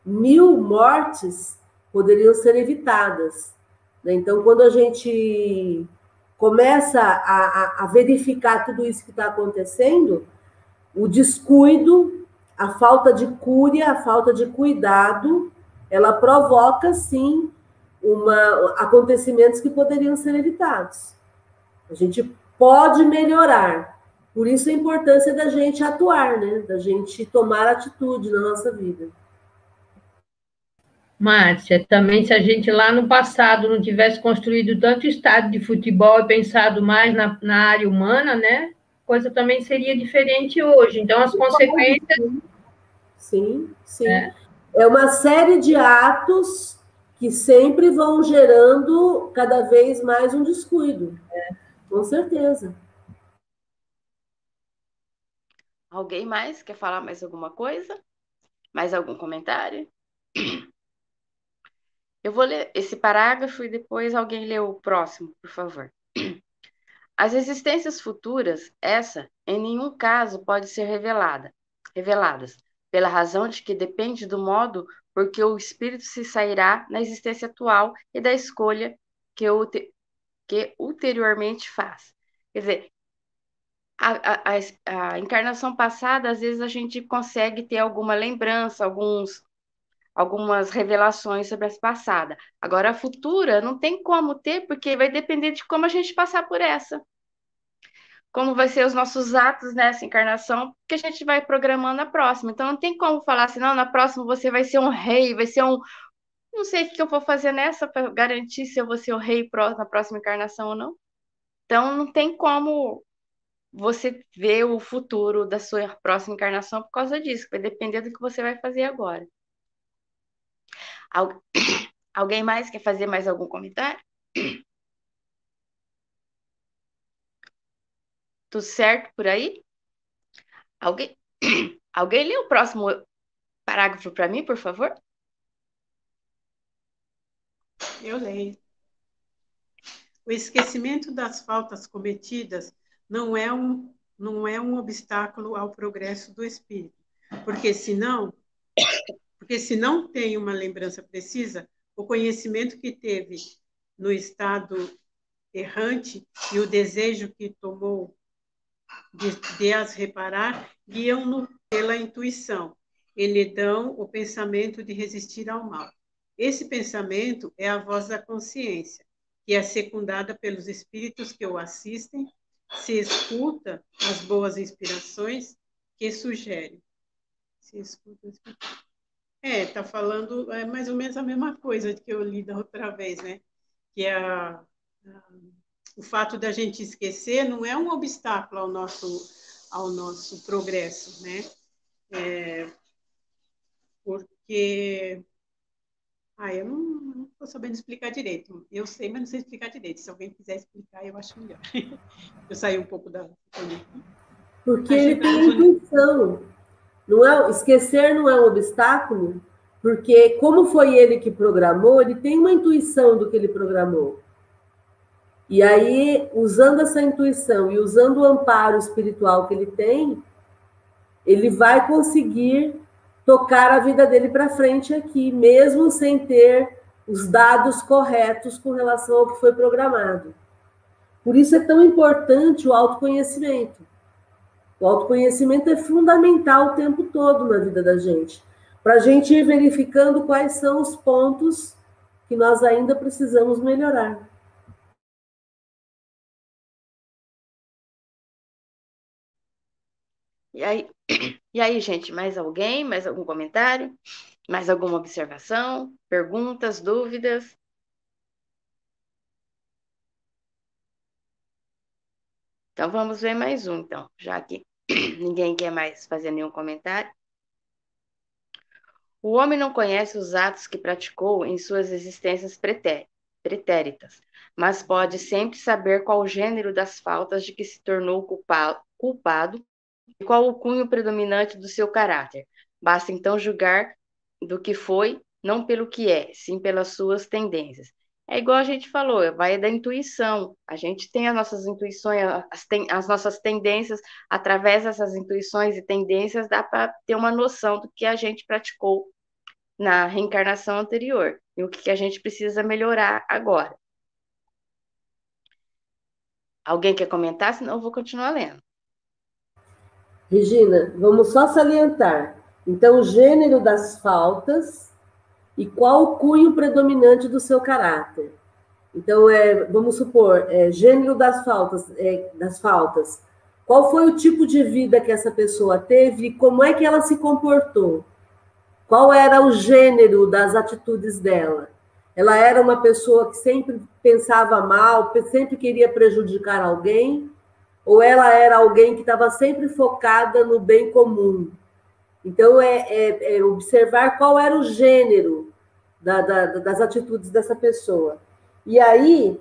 Speaker 2: mil mortes poderiam ser evitadas. Né? Então, quando a gente começa a, a, a verificar tudo isso que está acontecendo, o descuido, a falta de cúria, a falta de cuidado, ela provoca, sim, uma, acontecimentos que poderiam ser evitados. A gente pode melhorar. Por isso a importância da gente atuar, né? Da gente tomar atitude na nossa vida.
Speaker 5: Márcia, também se a gente lá no passado não tivesse construído tanto estádio de futebol e pensado mais na, na área humana, né? Coisa também seria diferente hoje. Então, as consequências.
Speaker 2: Sim, sim. É, é uma série de atos que sempre vão gerando cada vez mais um descuido. É. Com certeza.
Speaker 1: Alguém mais quer falar mais alguma coisa? Mais algum comentário? Eu vou ler esse parágrafo e depois alguém lê o próximo, por favor. As existências futuras, essa, em nenhum caso pode ser revelada, reveladas, pela razão de que depende do modo por que o espírito se sairá na existência atual e da escolha que, ulteriormente faz. Quer dizer, a, a, a, encarnação passada, às vezes a gente consegue ter alguma lembrança, alguns, algumas revelações sobre a passada. Agora, a futura não tem como ter, porque vai depender de como a gente passar por essa. Como vai ser os nossos atos nessa encarnação, que a gente vai programando a próxima. Então, não tem como falar assim, não, na próxima você vai ser um rei, vai ser um. Não sei o que eu vou fazer nessa para garantir se eu vou ser o rei na próxima encarnação ou não. Então, não tem como você vê o futuro da sua próxima encarnação por causa disso, vai depender do que você vai fazer agora. Algu Alguém mais quer fazer mais algum comentário? Tudo certo por aí? Alguém, Alguém lê o próximo parágrafo para mim, por favor?
Speaker 4: Eu leio. O esquecimento das faltas cometidas não é um, não é um obstáculo ao progresso do espírito, porque senão, porque se não tem uma lembrança precisa, o conhecimento que teve no estado errante e o desejo que tomou de, de as reparar guiam-no pela intuição e lhe dão o pensamento de resistir ao mal. Esse pensamento é a voz da consciência, que é secundada pelos espíritos que o assistem se escuta as boas inspirações que sugere. Se escuta. É, tá falando é mais ou menos a mesma coisa que eu li da outra vez, né? Que é a, a, o fato da gente esquecer não é um obstáculo ao nosso ao nosso progresso, né? É, porque ah, eu não estou sabendo explicar direito. Eu sei, mas não sei explicar direito. Se alguém quiser explicar, eu acho melhor. eu saí um pouco da.
Speaker 2: Porque ele tem intuição. Não é, esquecer não é um obstáculo, porque como foi ele que programou, ele tem uma intuição do que ele programou. E aí, usando essa intuição e usando o amparo espiritual que ele tem, ele vai conseguir tocar a vida dele para frente aqui, mesmo sem ter os dados corretos com relação ao que foi programado. Por isso é tão importante o autoconhecimento. O autoconhecimento é fundamental o tempo todo na vida da gente, para a gente ir verificando quais são os pontos que nós ainda precisamos melhorar.
Speaker 1: E aí, e aí, gente, mais alguém? Mais algum comentário? Mais alguma observação? Perguntas, dúvidas? Então vamos ver mais um, então, já que ninguém quer mais fazer nenhum comentário. O homem não conhece os atos que praticou em suas existências pretéritas, mas pode sempre saber qual o gênero das faltas de que se tornou culpado e qual o cunho predominante do seu caráter. Basta então julgar do que foi, não pelo que é, sim pelas suas tendências. É igual a gente falou, vai da intuição. A gente tem as nossas intuições, as, ten, as nossas tendências, através dessas intuições e tendências, dá para ter uma noção do que a gente praticou na reencarnação anterior e o que a gente precisa melhorar agora. Alguém quer comentar? Senão eu vou continuar lendo.
Speaker 2: Regina, vamos só salientar. Então, o gênero das faltas e qual o cunho predominante do seu caráter. Então, é, vamos supor, é, gênero das faltas, é, das faltas. Qual foi o tipo de vida que essa pessoa teve e como é que ela se comportou? Qual era o gênero das atitudes dela? Ela era uma pessoa que sempre pensava mal, sempre queria prejudicar alguém, ou ela era alguém que estava sempre focada no bem comum. Então, é, é, é observar qual era o gênero da, da, das atitudes dessa pessoa. E aí,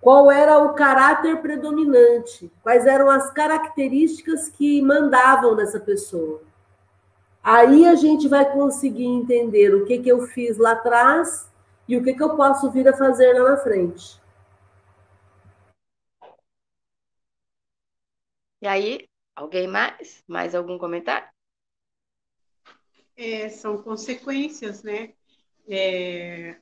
Speaker 2: qual era o caráter predominante, quais eram as características que mandavam nessa pessoa. Aí a gente vai conseguir entender o que, que eu fiz lá atrás e o que, que eu posso vir a fazer lá na frente.
Speaker 1: E aí, alguém mais? Mais algum comentário?
Speaker 4: É, são consequências, né? É,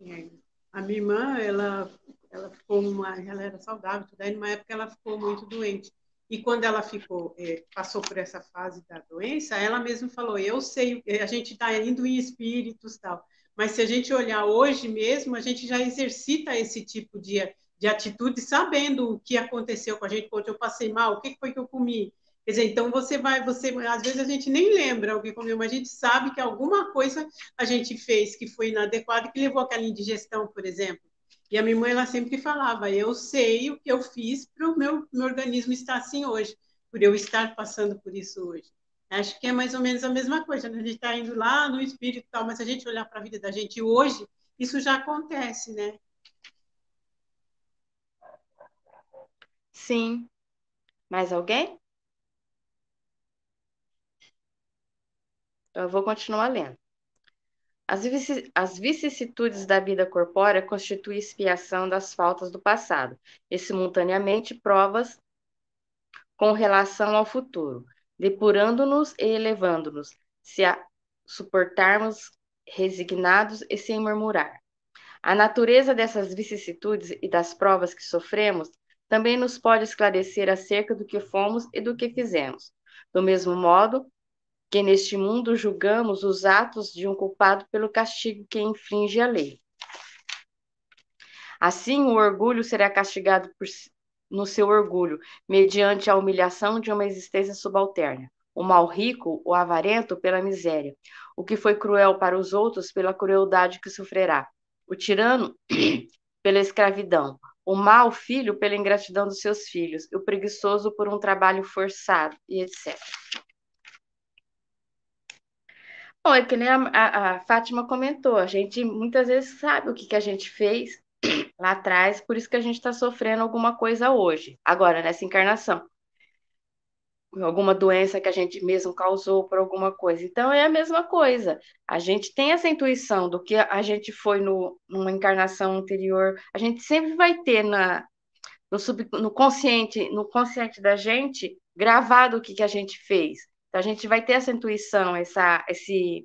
Speaker 4: é, a minha irmã, ela, ela ficou uma, ela era saudável, tudo aí numa época ela ficou muito doente. E quando ela ficou, é, passou por essa fase da doença, ela mesma falou: Eu sei, é, a gente está indo em espíritos tal, mas se a gente olhar hoje mesmo, a gente já exercita esse tipo de, de atitude, sabendo o que aconteceu com a gente, quando eu passei mal, o que foi que eu comi. Quer dizer, então você vai, você, às vezes a gente nem lembra o que comeu, mas a gente sabe que alguma coisa a gente fez que foi inadequada, que levou aquela indigestão, por exemplo. E a minha mãe, ela sempre falava, eu sei o que eu fiz para o meu, meu organismo estar assim hoje, por eu estar passando por isso hoje. Acho que é mais ou menos a mesma coisa, né? a gente está indo lá no espírito e tal, mas a gente olhar para a vida da gente hoje, isso já acontece, né?
Speaker 1: Sim. Mais alguém? Eu vou continuar lendo. As vicissitudes da vida corpórea constituem expiação das faltas do passado e, simultaneamente, provas com relação ao futuro, depurando-nos e elevando-nos, se a suportarmos resignados e sem murmurar. A natureza dessas vicissitudes e das provas que sofremos também nos pode esclarecer acerca do que fomos e do que fizemos. Do mesmo modo, que neste mundo julgamos os atos de um culpado pelo castigo que infringe a lei. Assim, o orgulho será castigado por, no seu orgulho, mediante a humilhação de uma existência subalterna. O mal rico, o avarento, pela miséria. O que foi cruel para os outros, pela crueldade que sofrerá. O tirano, pela escravidão. O mau filho, pela ingratidão dos seus filhos. O preguiçoso, por um trabalho forçado, e etc. Bom, é que nem a, a, a, Fátima comentou, a gente muitas vezes sabe o que, que a gente fez lá atrás, por isso que a gente está sofrendo alguma coisa hoje, agora, nessa encarnação. Alguma doença que a gente mesmo causou por alguma coisa. Então, é a mesma coisa. A gente tem essa intuição do que a gente foi no, numa encarnação anterior, a gente sempre vai ter na, no, sub, no consciente, no consciente da gente, gravado o que, que a gente fez. Então, a gente vai ter essa intuição, essa, esse.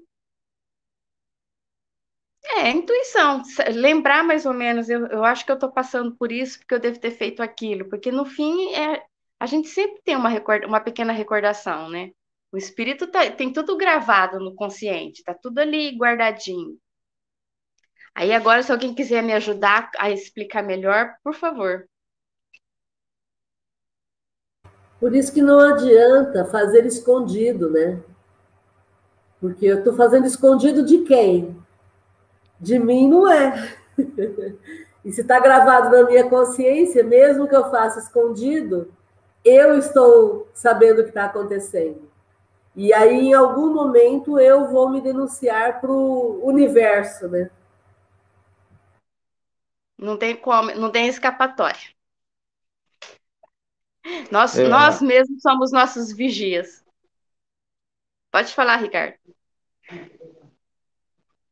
Speaker 1: É, intuição, lembrar mais ou menos, eu, eu acho que eu estou passando por isso porque eu devo ter feito aquilo, porque no fim é, a gente sempre tem uma, record, uma pequena recordação, né? O espírito tá, tem tudo gravado no consciente, tá tudo ali guardadinho. Aí agora, se alguém quiser me ajudar a explicar melhor, por favor.
Speaker 2: Por isso que não adianta fazer escondido, né? Porque eu estou fazendo escondido de quem? De mim não é. E se está gravado na minha consciência, mesmo que eu faça escondido, eu estou sabendo o que está acontecendo. E aí, em algum momento, eu vou me denunciar para o universo, né?
Speaker 1: Não tem como, não tem escapatória. Nós, é. nós mesmos somos nossos vigias. Pode falar, Ricardo.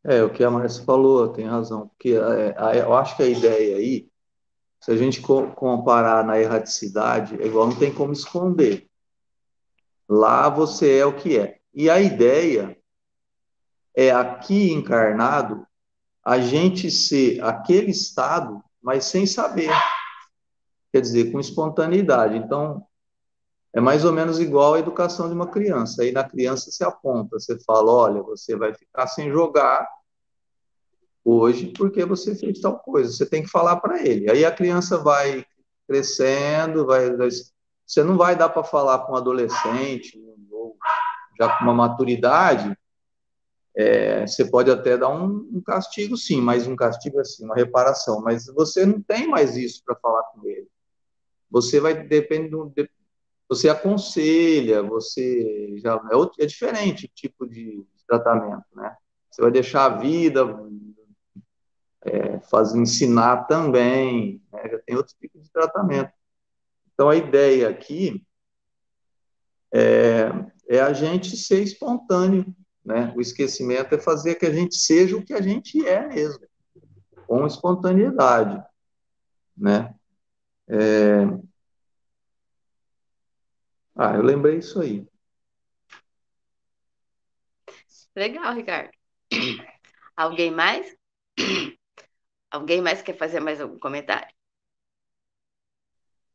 Speaker 3: É, o que a Márcia falou, tem razão. Porque é, eu acho que a ideia aí, se a gente comparar na erraticidade, é igual não tem como esconder. Lá você é o que é. E a ideia é aqui encarnado a gente ser aquele estado, mas sem saber quer dizer, com espontaneidade. Então, é mais ou menos igual à educação de uma criança. Aí na criança você aponta, você fala, olha, você vai ficar sem jogar hoje porque você fez tal coisa. Você tem que falar para ele. Aí a criança vai crescendo, vai, você não vai dar para falar com um adolescente ou já com uma maturidade. É, você pode até dar um, um, castigo, sim, mas um castigo assim, uma reparação. Mas você não tem mais isso para falar com ele. Você vai depende do, de, você aconselha, você já é, outro, é diferente o tipo de tratamento, né? Você vai deixar a vida, é, ensinar também, né? já tem outros tipos de tratamento. Então a ideia aqui é, é a gente ser espontâneo, né? O esquecimento é fazer que a gente seja o que a gente é mesmo, com espontaneidade, né? É, Ah, eu lembrei isso aí.
Speaker 1: Legal, Ricardo. Alguém mais? Alguém mais quer fazer mais algum comentário?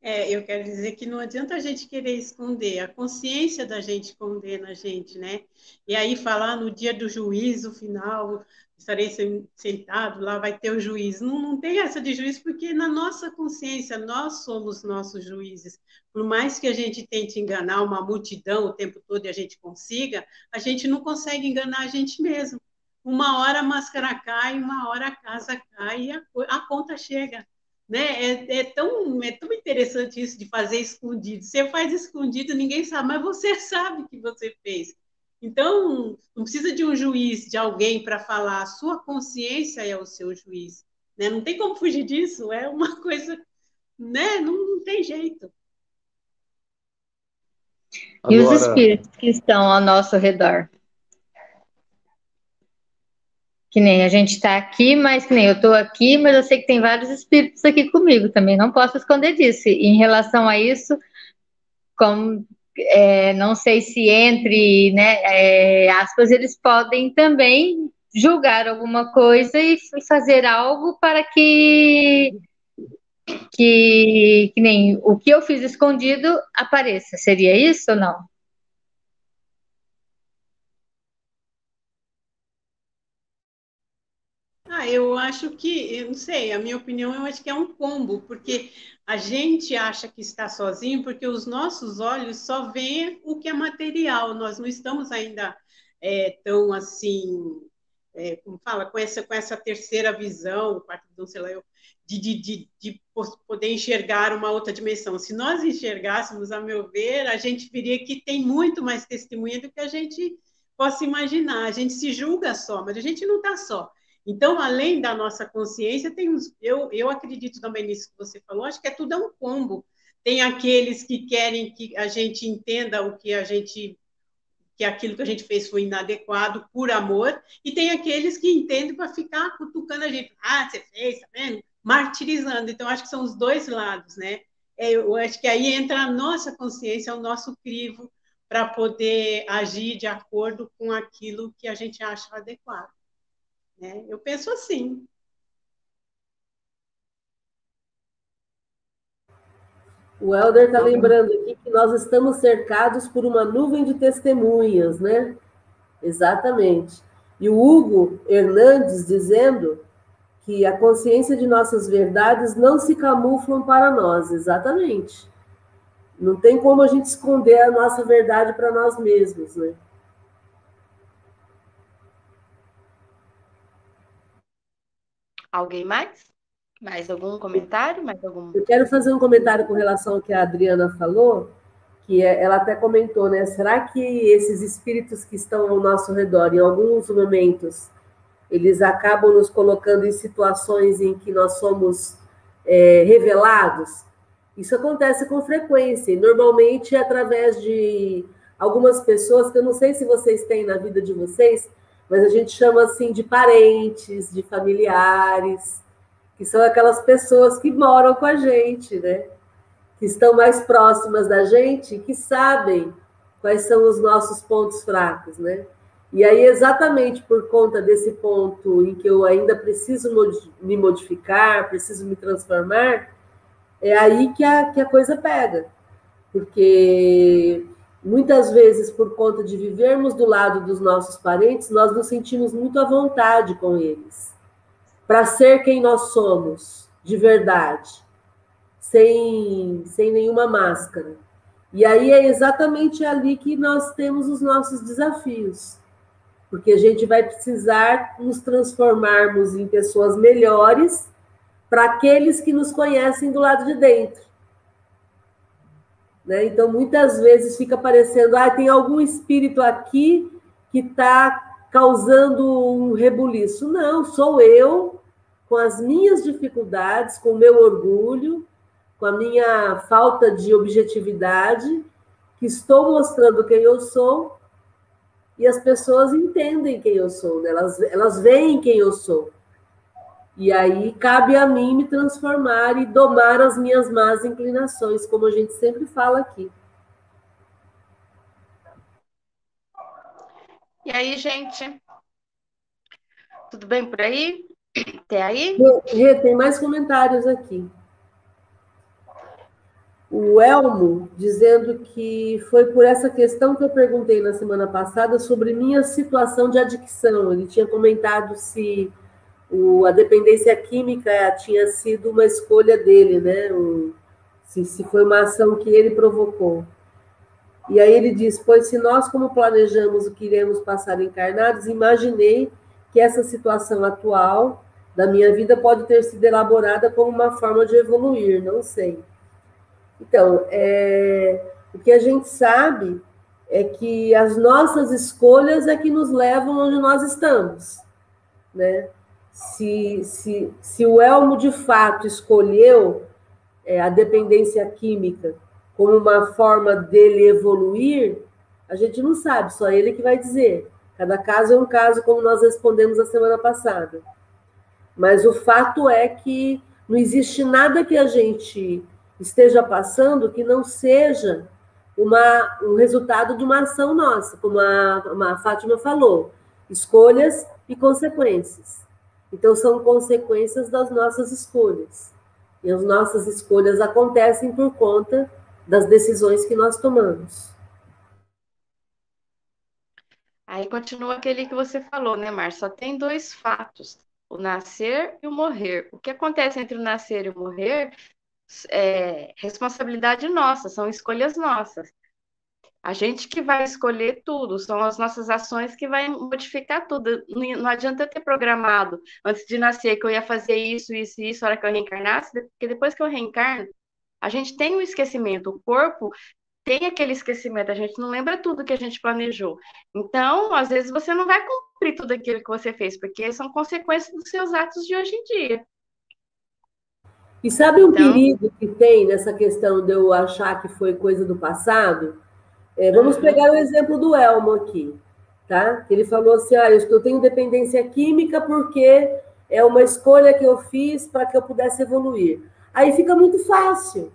Speaker 4: É, eu quero dizer que não adianta a gente querer esconder, a consciência da gente condena a gente, né? E aí falar no dia do juízo final, estarei sentado, lá vai ter o juiz. Não, não tem essa de juiz, porque na nossa consciência nós somos nossos juízes. Por mais que a gente tente enganar uma multidão o tempo todo e a gente consiga, a gente não consegue enganar a gente mesmo. Uma hora a máscara cai, uma hora a casa cai e a, a conta chega. Né? É, é, tão, é tão interessante isso de fazer escondido. Você faz escondido, ninguém sabe, mas você sabe que você fez. Então, não precisa de um juiz, de alguém para falar. A sua consciência é o seu juiz. Né? Não tem como fugir disso. É uma coisa, né? Não, não tem jeito.
Speaker 5: E os espíritos que estão ao nosso redor? Que nem a gente está aqui, mas que nem eu estou aqui, mas eu sei que tem vários espíritos aqui comigo também, não posso esconder disso. E em relação a isso, como é, não sei se entre né, é, aspas, eles podem também julgar alguma coisa e fazer algo para que, que, que nem o que eu fiz escondido apareça. Seria isso ou não?
Speaker 4: Ah, eu acho que, eu não sei, a minha opinião, eu acho que é um combo, porque a gente acha que está sozinho, porque os nossos olhos só veem o que é material, nós não estamos ainda é, tão assim, é, como fala, com essa, com essa terceira visão, quarta visão, sei lá, eu, de, de, de, de, poder enxergar uma outra dimensão. Se nós enxergássemos, a meu ver, a gente veria que tem muito mais testemunha do que a gente possa imaginar. A gente se julga só, mas a gente não está só. Então, além da nossa consciência, tem uns, eu, eu acredito também nisso que você falou, acho que é tudo é um combo. Tem aqueles que querem que a gente entenda o que a gente que aquilo que a gente fez foi inadequado por amor, e tem aqueles que entendem para ficar cutucando a gente. Ah, você fez, tá vendo? Martirizando. Então, acho que são os dois lados, né? É, eu acho que aí entra a nossa consciência, o nosso crivo, para poder agir de acordo com aquilo que a gente acha adequado. Né? Eu penso assim.
Speaker 2: O Helder está lembrando aqui que nós estamos cercados por uma nuvem de testemunhas, né? Exatamente. E o Hugo Hernandes dizendo que a consciência de nossas verdades não se camuflam para nós, exatamente. Não tem como a gente esconder a nossa verdade para nós mesmos, né?
Speaker 1: Alguém mais? Mais algum comentário? Mais algum?
Speaker 2: Eu quero fazer um comentário com relação ao que a Adriana falou, que é, ela até comentou, né? Será que esses espíritos que estão ao nosso redor, em alguns momentos, eles acabam nos colocando em situações em que nós somos é, revelados? Isso acontece com frequência, e normalmente é através de algumas pessoas que eu não sei se vocês têm na vida de vocês, mas a gente chama assim de parentes, de familiares, que são aquelas pessoas que moram com a gente, né? Que estão mais próximas da gente, que sabem quais são os nossos pontos fracos, né? E aí, exatamente por conta desse ponto em que eu ainda preciso me modificar, preciso me transformar, é aí que a, que a coisa pega. Porque Muitas vezes, por conta de vivermos do lado dos nossos parentes, nós nos sentimos muito à vontade com eles, para ser quem nós somos, de verdade, sem, sem nenhuma máscara. E aí é exatamente ali que nós temos os nossos desafios, porque a gente vai precisar nos transformarmos em pessoas melhores para aqueles que nos conhecem do lado de dentro. Né? Então, muitas vezes fica parecendo, ah, tem algum espírito aqui que está causando um rebuliço. Não, sou eu, com as minhas dificuldades, com o meu orgulho, com a minha falta de objetividade, que estou mostrando quem eu sou, e as pessoas entendem quem eu sou, né? elas, elas veem quem eu sou. E aí cabe a mim me transformar e domar as minhas más inclinações, como a gente sempre fala aqui.
Speaker 1: E aí, gente? Tudo bem por aí? Até aí?
Speaker 2: Gê, tem mais comentários aqui. O Elmo dizendo que foi por essa questão que eu perguntei na semana passada sobre minha situação de adicção. Ele tinha comentado se o, a dependência química tinha sido uma escolha dele, né? O, se, se foi uma ação que ele provocou. E aí ele diz: Pois se nós, como planejamos o que iremos passar encarnados, imaginei que essa situação atual da minha vida pode ter sido elaborada como uma forma de evoluir, não sei. Então, é, o que a gente sabe é que as nossas escolhas é que nos levam onde nós estamos, né? Se, se, se o Elmo de fato escolheu é, a dependência química como uma forma dele evoluir, a gente não sabe, só ele que vai dizer. Cada caso é um caso, como nós respondemos a semana passada. Mas o fato é que não existe nada que a gente esteja passando que não seja uma, um resultado de uma ação nossa, como a, a Fátima falou, escolhas e consequências. Então, são consequências das nossas escolhas. E as nossas escolhas acontecem por conta das decisões que nós tomamos.
Speaker 1: Aí continua aquele que você falou, né, Mar? Só tem dois fatos: o nascer e o morrer. O que acontece entre o nascer e o morrer é responsabilidade nossa, são escolhas nossas. A gente que vai escolher tudo, são as nossas ações que vai modificar tudo. Não adianta eu ter programado antes de nascer que eu ia fazer isso, isso e isso, na hora que eu reencarnasse, porque depois que eu reencarno, a gente tem um esquecimento, o corpo tem aquele esquecimento, a gente não lembra tudo que a gente planejou. Então, às vezes você não vai cumprir tudo aquilo que você fez, porque são consequências dos seus atos de hoje em dia.
Speaker 2: E sabe um então... perigo que tem nessa questão de eu achar que foi coisa do passado? É, vamos pegar o exemplo do Elmo aqui, tá? Ele falou assim: ah, eu tenho dependência química porque é uma escolha que eu fiz para que eu pudesse evoluir. Aí fica muito fácil.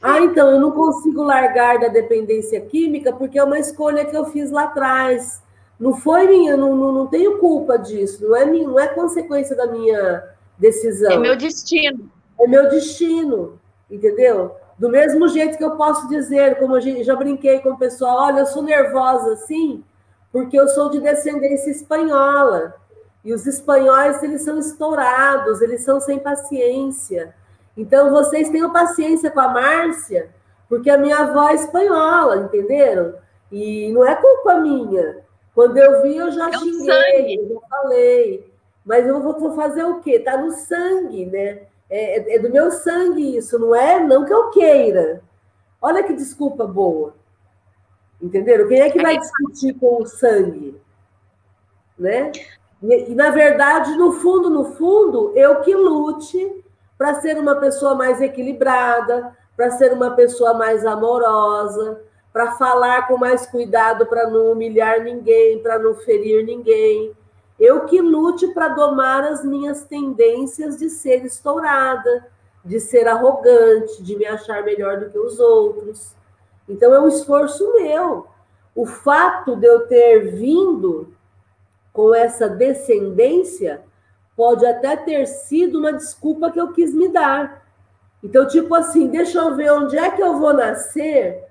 Speaker 2: Ah, então eu não consigo largar da dependência química porque é uma escolha que eu fiz lá atrás. Não foi minha, não, não, não tenho culpa disso, não é, minha, não é consequência da minha decisão. É
Speaker 1: meu destino.
Speaker 2: É meu destino, entendeu? Do mesmo jeito que eu posso dizer, como eu já brinquei com o pessoal, olha, eu sou nervosa assim, porque eu sou de descendência espanhola. E os espanhóis, eles são estourados, eles são sem paciência. Então, vocês tenham paciência com a Márcia, porque a minha avó é espanhola, entenderam? E não é culpa minha. Quando eu vi, eu já é xinguei, eu já falei. Mas eu vou fazer o quê? Está no sangue, né? É, é, é, do meu sangue isso, não é? Não que eu queira. Olha que desculpa boa. Entenderam? Quem é que vai discutir com o sangue? Né? E, e, na verdade, no fundo, no fundo, eu que lute para ser uma pessoa mais equilibrada, para ser uma pessoa mais amorosa, para falar com mais cuidado, para não humilhar ninguém, para não ferir ninguém. Eu que lute para domar as minhas tendências de ser estourada, de ser arrogante, de me achar melhor do que os outros. Então é um esforço meu. O fato de eu ter vindo com essa descendência pode até ter sido uma desculpa que eu quis me dar. Então, tipo assim, deixa eu ver onde é que eu vou nascer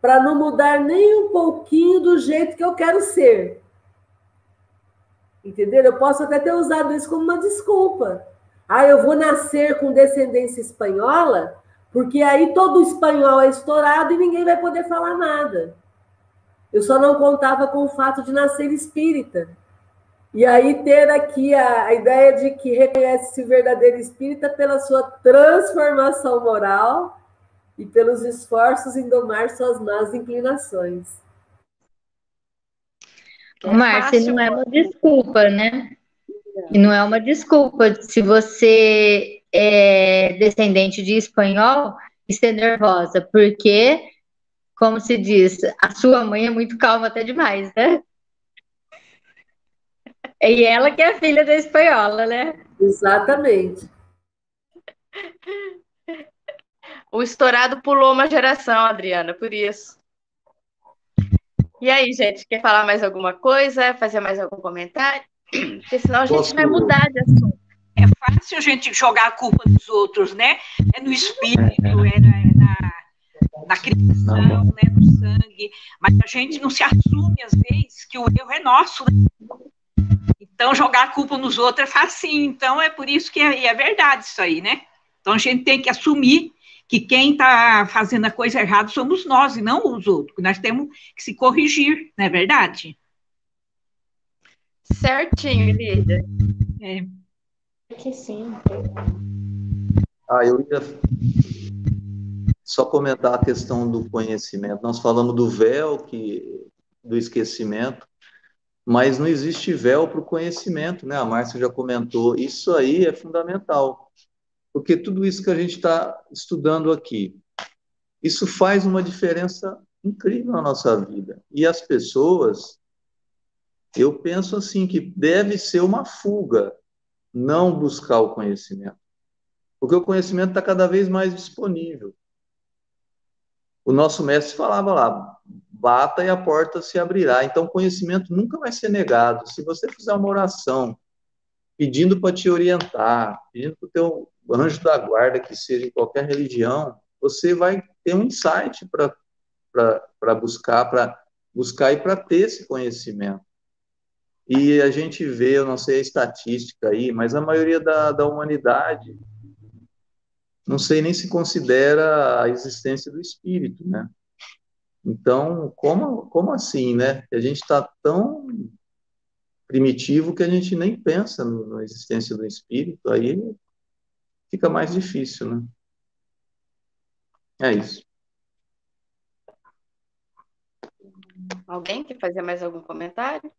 Speaker 2: para não mudar nem um pouquinho do jeito que eu quero ser. Entendeu? Eu posso até ter usado isso como uma desculpa. Ah, eu vou nascer com descendência espanhola, porque aí todo espanhol é estourado e ninguém vai poder falar nada. Eu só não contava com o fato de nascer espírita. E aí ter aqui a, a ideia de que reconhece-se verdadeiro espírita pela sua transformação moral e pelos esforços em domar suas más inclinações.
Speaker 6: É Márcia, não é uma desculpa, né? E não é uma desculpa se você é descendente de espanhol e ser nervosa, porque, como se diz, a sua mãe é muito calma até demais, né? E ela que é filha da espanhola, né?
Speaker 2: Exatamente.
Speaker 1: O estourado pulou uma geração, Adriana, por isso. E aí, gente, quer falar mais alguma coisa? Fazer mais algum comentário? Porque senão a gente Posso... vai mudar de assunto.
Speaker 7: É fácil a gente jogar a culpa nos outros, né? É no espírito, é na, é na, na criação, né? no sangue. Mas a gente não se assume, às vezes, que o erro é nosso. Né? Então, jogar a culpa nos outros é fácil. Então, é por isso que é, é verdade isso aí, né? Então, a gente tem que assumir que quem está fazendo a coisa errada somos nós e não os outros. Nós temos que se corrigir, não é verdade?
Speaker 1: Certinho, Lídia.
Speaker 6: É. Que sim.
Speaker 3: Ah, eu ia só comentar a questão do conhecimento. Nós falamos do véu, que, do esquecimento, mas não existe véu para o conhecimento, né? A Márcia já comentou. Isso aí é fundamental, porque tudo isso que a gente está estudando aqui, isso faz uma diferença incrível na nossa vida. E as pessoas, eu penso assim, que deve ser uma fuga não buscar o conhecimento. Porque o conhecimento está cada vez mais disponível. O nosso mestre falava lá, bata e a porta se abrirá. Então, conhecimento nunca vai ser negado. Se você fizer uma oração pedindo para te orientar, pedindo para o teu anjo da guarda, que seja em qualquer religião, você vai ter um insight para buscar, para buscar e para ter esse conhecimento. E a gente vê, eu não sei a estatística aí, mas a maioria da, da humanidade não sei nem se considera a existência do espírito, né? Então, como, como assim, né? A gente está tão primitivo que a gente nem pensa na existência do espírito, aí fica mais difícil, né? É isso.
Speaker 1: Alguém quer fazer mais algum comentário?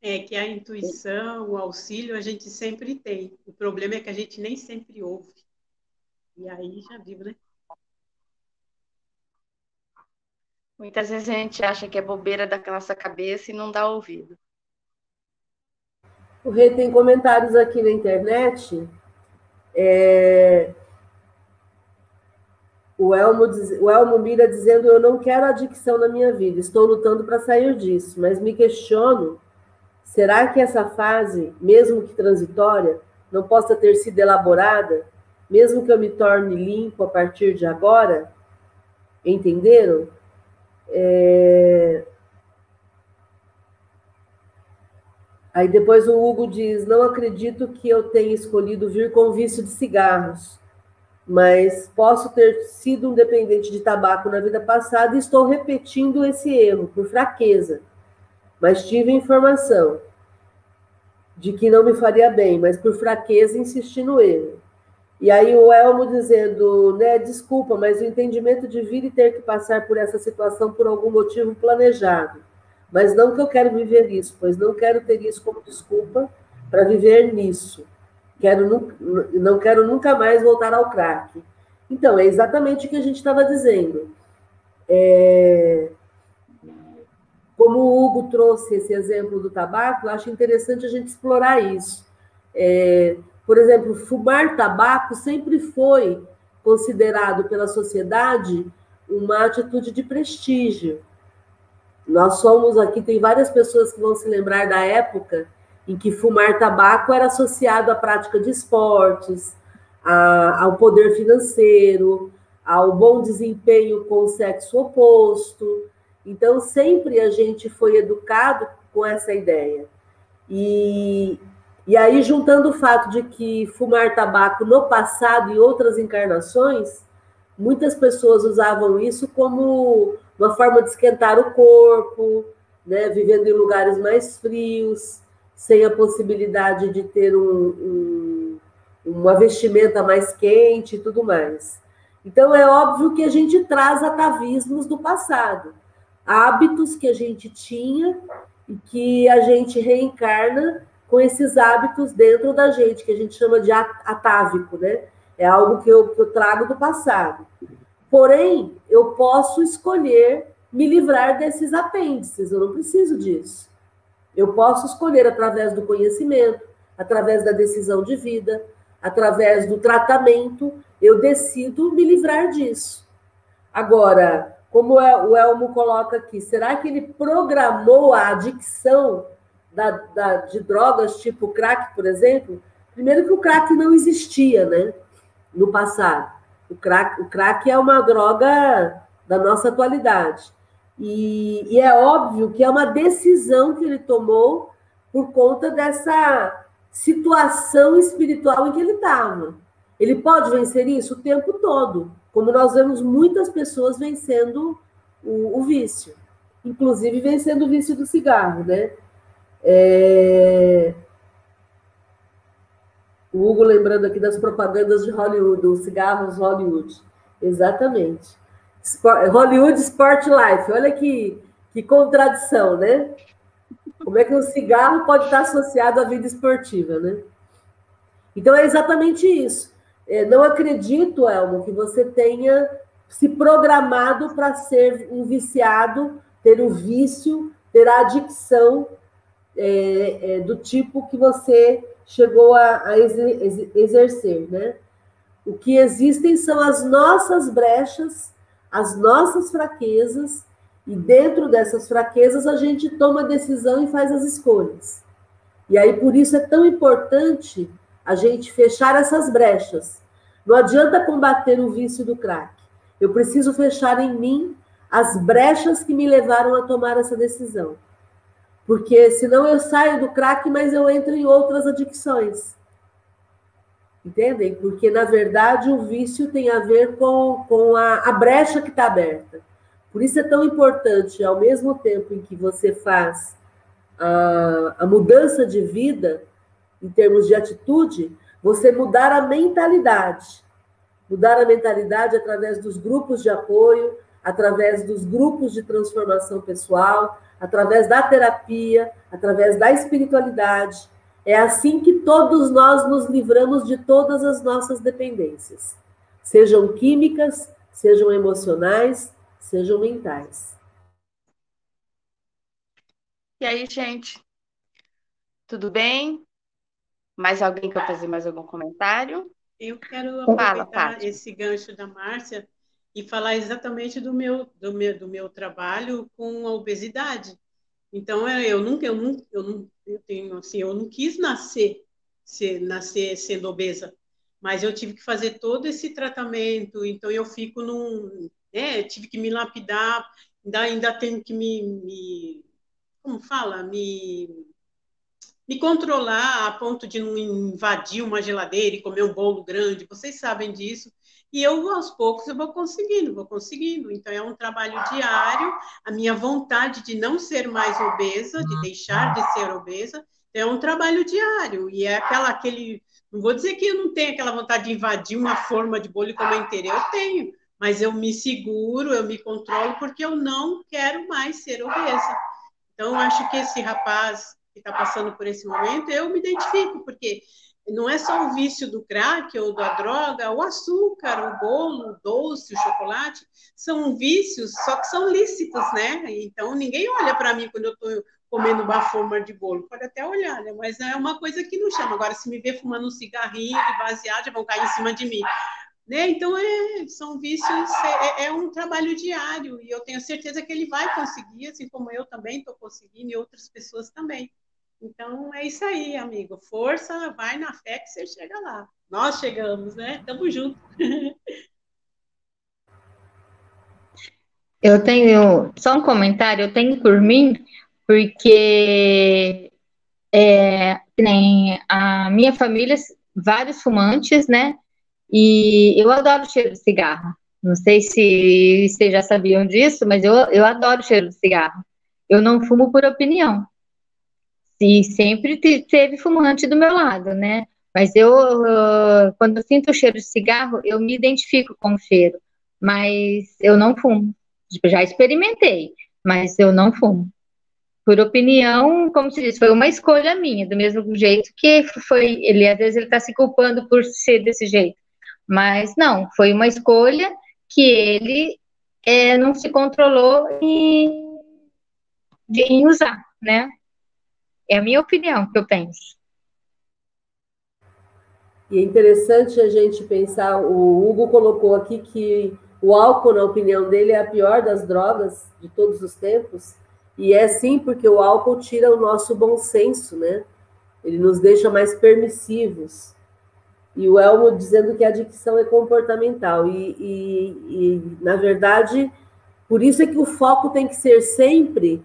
Speaker 4: É que a intuição, o auxílio a gente sempre tem. O problema é que a gente nem sempre ouve. E aí já viu, né?
Speaker 1: Muitas vezes a gente acha que é bobeira da nossa cabeça e não dá ouvido.
Speaker 2: O Rei tem comentários aqui na internet. É... O, Elmo, o Elmo Mira dizendo: Eu não quero adicção na minha vida, estou lutando para sair disso, mas me questiono: será que essa fase, mesmo que transitória, não possa ter sido elaborada, mesmo que eu me torne limpo a partir de agora? Entenderam? É... Aí depois o Hugo diz: Não acredito que eu tenha escolhido vir com vício de cigarros, mas posso ter sido um dependente de tabaco na vida passada e estou repetindo esse erro por fraqueza. Mas tive informação de que não me faria bem, mas por fraqueza insisti no erro. E aí o Elmo dizendo, né, desculpa, mas o entendimento de vir e ter que passar por essa situação por algum motivo planejado. Mas não que eu quero viver isso, pois não quero ter isso como desculpa para viver nisso. Quero, não quero nunca mais voltar ao crack. Então, é exatamente o que a gente estava dizendo. É... Como o Hugo trouxe esse exemplo do tabaco, acho interessante a gente explorar isso. É... Por exemplo, fumar tabaco sempre foi considerado pela sociedade uma atitude de prestígio. Nós somos aqui, tem várias pessoas que vão se lembrar da época em que fumar tabaco era associado à prática de esportes, a, ao poder financeiro, ao bom desempenho com o sexo oposto. Então, sempre a gente foi educado com essa ideia. E, e aí, juntando o fato de que fumar tabaco no passado e outras encarnações, muitas pessoas usavam isso como uma forma de esquentar o corpo, né, vivendo em lugares mais frios, sem a possibilidade de ter um, um, uma vestimenta mais quente e tudo mais. Então, é óbvio que a gente traz atavismos do passado, hábitos que a gente tinha e que a gente reencarna com esses hábitos dentro da gente, que a gente chama de atávico, né? É algo que eu, que eu trago do passado. Porém, eu posso escolher me livrar desses apêndices, eu não preciso disso. Eu posso escolher através do conhecimento, através da decisão de vida, através do tratamento, eu decido me livrar disso. Agora, como o Elmo coloca aqui, será que ele programou a adicção da, da, de drogas tipo crack, por exemplo? Primeiro que o crack não existia, né? No passado. O crack, o crack é uma droga da nossa atualidade. E, e é óbvio que é uma decisão que ele tomou por conta dessa situação espiritual em que ele estava. Ele pode vencer isso o tempo todo, como nós vemos muitas pessoas vencendo o, o vício, inclusive vencendo o vício do cigarro, né? É... O Hugo lembrando aqui das propagandas de Hollywood, os cigarros Hollywood. Exatamente. Hollywood Sport Life, olha que, que contradição, né? Como é que um cigarro pode estar associado à vida esportiva, né? Então é exatamente isso. É, não acredito, Elmo, que você tenha se programado para ser um viciado, ter o vício, ter a adicção é, é, do tipo que você chegou a, a exercer, né? O que existem são as nossas brechas, as nossas fraquezas, e dentro dessas fraquezas a gente toma decisão e faz as escolhas. E aí por isso é tão importante a gente fechar essas brechas. Não adianta combater o vício do crack. Eu preciso fechar em mim as brechas que me levaram a tomar essa decisão. Porque senão eu saio do crack, mas eu entro em outras adicções. Entendem? Porque, na verdade, o vício tem a ver com, com a, a brecha que está aberta. Por isso é tão importante, ao mesmo tempo em que você faz a, a mudança de vida, em termos de atitude, você mudar a mentalidade. Mudar a mentalidade através dos grupos de apoio, através dos grupos de transformação pessoal, através da terapia, através da espiritualidade. É assim que todos nós nos livramos de todas as nossas dependências, sejam químicas, sejam emocionais, sejam mentais.
Speaker 1: E aí, gente? Tudo bem? Mais alguém quer fazer mais algum comentário?
Speaker 4: Eu quero aproveitar Fala, esse gancho da Márcia e falar exatamente do meu, do meu, do meu trabalho com a obesidade. Então, é, eu nunca, eu nunca, eu não, eu tenho assim, eu não quis nascer, ser, nascer sendo obesa, mas eu tive que fazer todo esse tratamento. Então, eu fico num, né, tive que me lapidar, ainda, ainda tenho que me, me como fala, me me controlar a ponto de não invadir uma geladeira e comer um bolo grande, vocês sabem disso. E eu, aos poucos, eu vou conseguindo, vou conseguindo. Então, é um trabalho diário. A minha vontade de não ser mais obesa, de deixar de ser obesa, é um trabalho diário. E é aquela, aquele. Não vou dizer que eu não tenho aquela vontade de invadir uma forma de bolo e comer inteira. Eu tenho. Mas eu me seguro, eu me controlo, porque eu não quero mais ser obesa. Então, acho que esse rapaz que está passando por esse momento, eu me identifico, porque não é só o vício do crack ou da droga, o açúcar, o bolo, o doce, o chocolate, são vícios, só que são lícitos, né? Então, ninguém olha para mim quando eu estou comendo uma forma de bolo, pode até olhar, né? Mas é uma coisa que não chama. Agora, se me ver fumando um cigarrinho de baseado, já vão cair em cima de mim. Né? Então, é, são vícios, é, é, um trabalho diário, e eu tenho certeza que ele vai conseguir, assim como eu também estou conseguindo, e outras pessoas também. Então é isso aí, amigo. Força, vai na fé que você chega lá. Nós chegamos, né? Tamo junto.
Speaker 6: Eu tenho só um comentário, eu tenho por mim, porque é, nem a minha família, vários fumantes, né? E eu adoro o cheiro de cigarro. Não sei se vocês já sabiam disso, mas eu, eu adoro o cheiro de cigarro. Eu não fumo por opinião. E sempre teve fumante do meu lado, né? Mas eu, quando eu sinto o cheiro de cigarro, eu me identifico com o cheiro, mas eu não fumo. Tipo, já experimentei, mas eu não fumo. Por opinião, como se diz, foi uma escolha minha, do mesmo jeito que foi. Ele às vezes ele está se culpando por ser desse jeito, mas não, foi uma escolha que ele é, não se controlou em, em usar, né? É a minha opinião que eu penso.
Speaker 2: E é interessante a gente pensar, o Hugo colocou aqui que o álcool, na opinião dele, é a pior das drogas de todos os tempos. E é sim, porque o álcool tira o nosso bom senso, né? Ele nos deixa mais permissivos. E o Elmo dizendo que a adicção é comportamental. E, e, e, na verdade, por isso é que o foco tem que ser sempre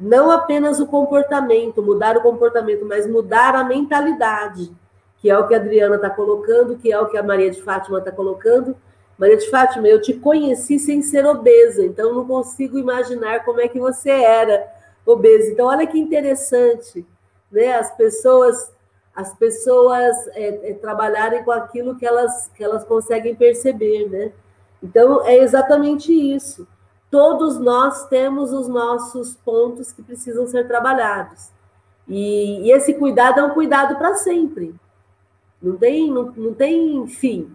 Speaker 2: não apenas o comportamento, mudar o comportamento, mas mudar a mentalidade, que é o que a Adriana está colocando, que é o que a Maria de Fátima está colocando. Maria de Fátima, eu te conheci sem ser obesa, então não consigo imaginar como é que você era obesa. Então, olha que interessante, né? As pessoas, as pessoas é, é, trabalharem com aquilo que elas, que elas conseguem perceber, né? Então, é exatamente isso todos nós temos os nossos pontos que precisam ser trabalhados. E, e esse cuidado é um cuidado para sempre. Não tem, não, não tem fim.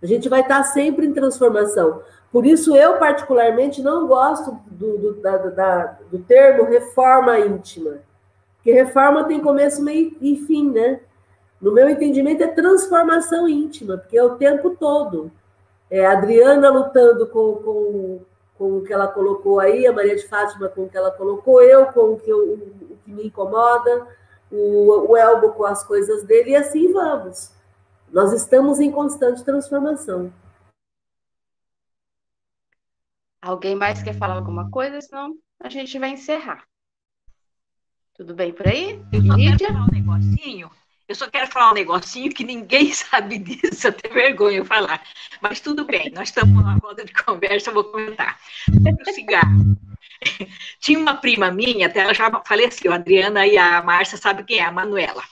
Speaker 2: A gente vai estar sempre em transformação. Por isso, eu, particularmente, não gosto do, do, da, da, do termo reforma íntima. Porque reforma tem começo, meio e fim, né? No meu entendimento, é transformação íntima, porque é o tempo todo. É a Adriana lutando com, com, com o que ela colocou aí, a Maria de Fátima com o que ela colocou, eu com o que, eu, o que me incomoda, o, o Elbo com as coisas dele, e assim vamos. Nós estamos em constante transformação.
Speaker 1: Alguém mais quer falar alguma coisa? Senão a gente vai encerrar. Tudo bem por aí?
Speaker 7: Eu só Lídia? quero falar um negocinho eu só quero falar um negocinho que ninguém sabe disso, eu tenho vergonha falar. Mas tudo bem, nós estamos numa roda de conversa, eu vou comentar. Cigarro. Tinha uma prima minha, até ela já faleceu, a Adriana e a Márcia, sabe quem é? A Manuela.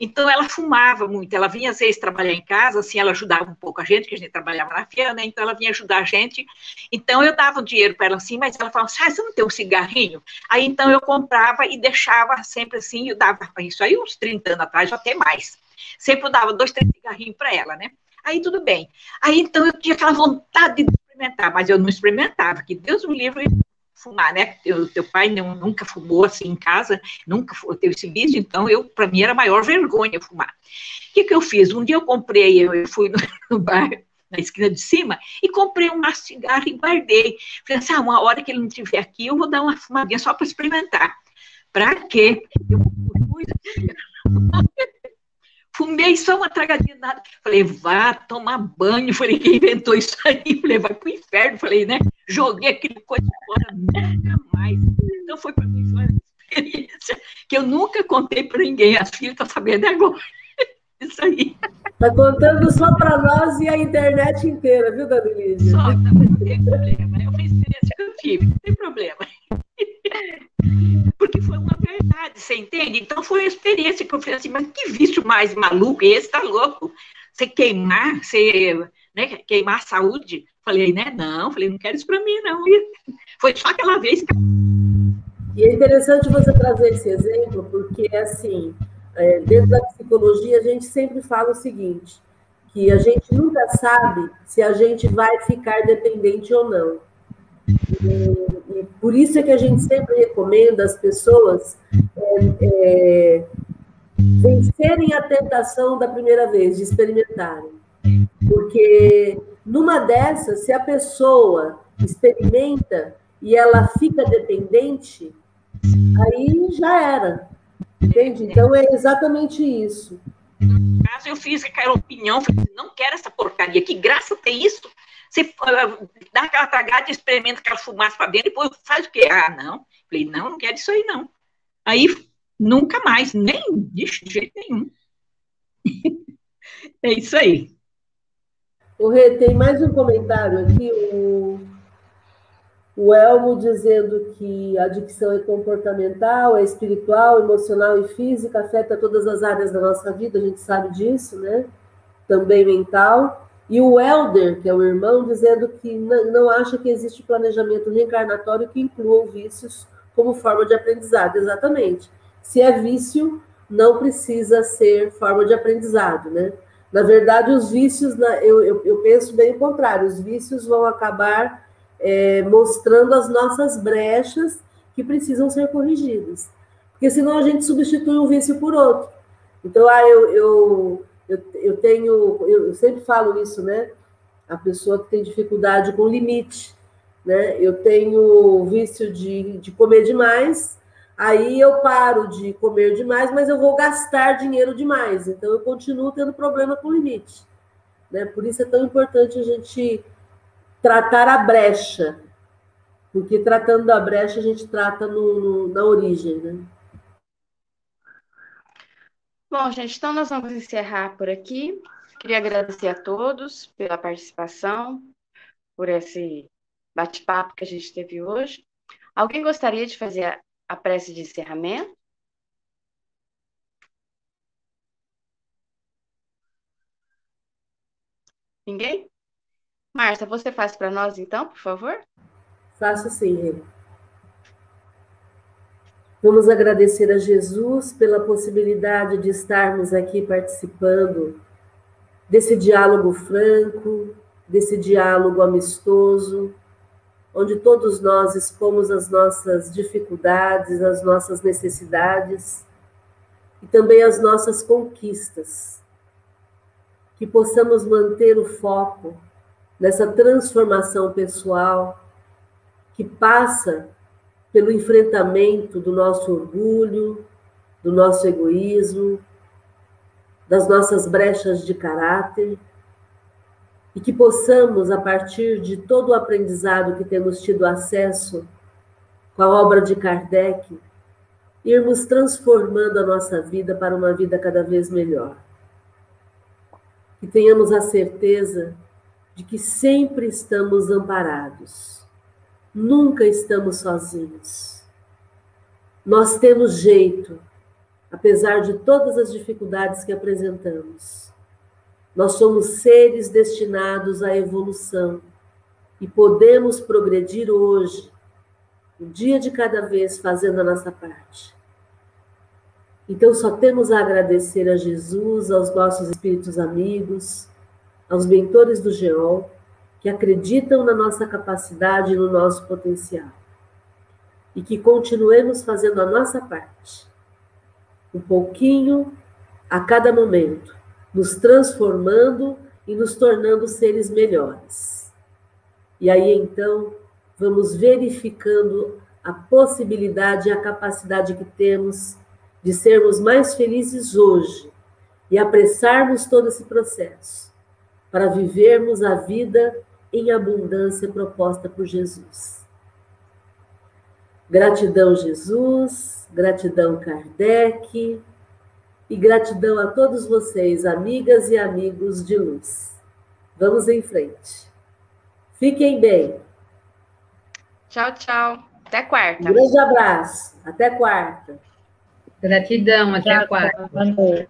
Speaker 7: Então, ela fumava muito. Ela vinha, às vezes, trabalhar em casa, assim, ela ajudava um pouco a gente, que a gente trabalhava na feira, né? Então, ela vinha ajudar a gente. Então, eu dava o dinheiro para ela, assim, mas ela falava assim, ah, você não tem um cigarrinho? Aí, então, eu comprava e deixava sempre assim, eu dava isso aí uns 30 anos atrás, até mais. Sempre eu dava dois, três cigarrinhos para ela, né? Aí, tudo bem. Aí, então, eu tinha aquela vontade de experimentar, mas eu não experimentava, que Deus me livre fumar, né? O teu pai não, nunca fumou assim em casa, nunca teve esse vício, então eu, para mim, era a maior vergonha fumar. O que, que eu fiz? Um dia eu comprei, eu fui no, no bar, na esquina de cima, e comprei um maço de cigarro e guardei. Falei assim, ah, uma hora que ele não estiver aqui, eu vou dar uma fumadinha só para experimentar. Para quê? Eu fumei só uma tragadinha nada. Falei, vá tomar banho. Falei, quem inventou isso aí? Falei, vai pro inferno. Falei, né? Joguei aquele coisa fora, nunca mais. Então foi para mim uma experiência que eu nunca contei para ninguém. As filhas estão sabendo agora. Isso aí.
Speaker 2: Está contando só para nós e a internet inteira, viu, Lídia? Só,
Speaker 7: não tem problema. É uma experiência que eu tive, não tem problema. Porque foi uma verdade, você entende? Então foi uma experiência que eu falei assim, mas que vício mais maluco esse, tá louco? Você queimar, você né, queimar a saúde. Falei, né? Não, falei, não quero isso para mim, não. E foi só aquela vez que.
Speaker 2: E é interessante você trazer esse exemplo, porque, assim, é, dentro da psicologia, a gente sempre fala o seguinte: que a gente nunca sabe se a gente vai ficar dependente ou não. Por isso é que a gente sempre recomenda às pessoas é, é, vencerem a tentação da primeira vez, de experimentarem. Porque numa dessas, se a pessoa experimenta e ela fica dependente, aí já era. Entende? Então é exatamente isso.
Speaker 7: No caso, eu fiz aquela opinião, falei, não quero essa porcaria, que graça tem isso? Você uh, dá aquela tragada, experimenta aquela fumaça para dentro, depois faz o quê? Ah, não. Falei, não, não quero isso aí, não. Aí, nunca mais, nem de jeito nenhum. é isso aí.
Speaker 2: O Rê, tem mais um comentário aqui, o, o Elmo dizendo que a adicção é comportamental, é espiritual, emocional e física, afeta todas as áreas da nossa vida, a gente sabe disso, né? Também mental. E o Elder, que é o irmão, dizendo que não, acha que existe planejamento reencarnatório que inclua vícios como forma de aprendizado. Exatamente. Se é vício, não precisa ser forma de aprendizado, né? Na verdade, os vícios, eu, eu, eu penso bem o contrário, os vícios vão acabar é, mostrando as nossas brechas que precisam ser corrigidas. Porque senão a gente substitui um vício por outro. Então, ah, eu, eu, eu, eu tenho, eu sempre falo isso, né? a pessoa que tem dificuldade com limite. Né? Eu tenho vício de, de comer demais, aí eu paro de comer demais, mas eu vou gastar dinheiro demais. Então eu continuo tendo problema com limite. Né? Por isso é tão importante a gente tratar a brecha, porque tratando da brecha a gente trata no, no, na origem. Né?
Speaker 1: Bom, gente, então nós vamos encerrar por aqui. Queria agradecer a todos pela participação, por esse bate-papo que a gente teve hoje. Alguém gostaria de fazer a, prece de encerramento? Ninguém? Marta, você faz para nós então, por favor?
Speaker 2: Faço sim, Vamos agradecer a Jesus pela possibilidade de estarmos aqui participando desse diálogo franco, desse diálogo amistoso, onde todos nós expomos as nossas dificuldades, as nossas necessidades e também as nossas conquistas. Que possamos manter o foco nessa transformação pessoal que passa pelo enfrentamento do nosso orgulho, do nosso egoísmo, das nossas brechas de caráter e que possamos, a partir de todo o aprendizado que temos tido acesso com a obra de Kardec, irmos transformando a nossa vida para uma vida cada vez melhor. Que tenhamos a certeza de que sempre estamos amparados, nunca estamos sozinhos. Nós temos jeito, apesar de todas as dificuldades que apresentamos. Nós somos seres destinados à evolução e podemos progredir hoje, um dia de cada vez, fazendo a nossa parte. Então, só temos a agradecer a Jesus, aos nossos espíritos amigos, aos mentores do GEOL, que acreditam na nossa capacidade e no nosso potencial. E que continuemos fazendo a nossa parte, um pouquinho a cada momento, nos transformando e nos tornando seres melhores. E aí então, vamos verificando a possibilidade e a capacidade que temos de sermos mais felizes hoje e apressarmos todo esse processo para vivermos a vida em abundância proposta por Jesus. Gratidão, Jesus, gratidão, Kardec, e gratidão a todos vocês, amigas e amigos de luz. Vamos em frente. Fiquem bem.
Speaker 1: Tchau, tchau. Até quarta.
Speaker 2: Um grande abraço. Até quarta.
Speaker 5: Gratidão. Até tchau, quarta. Boa noite.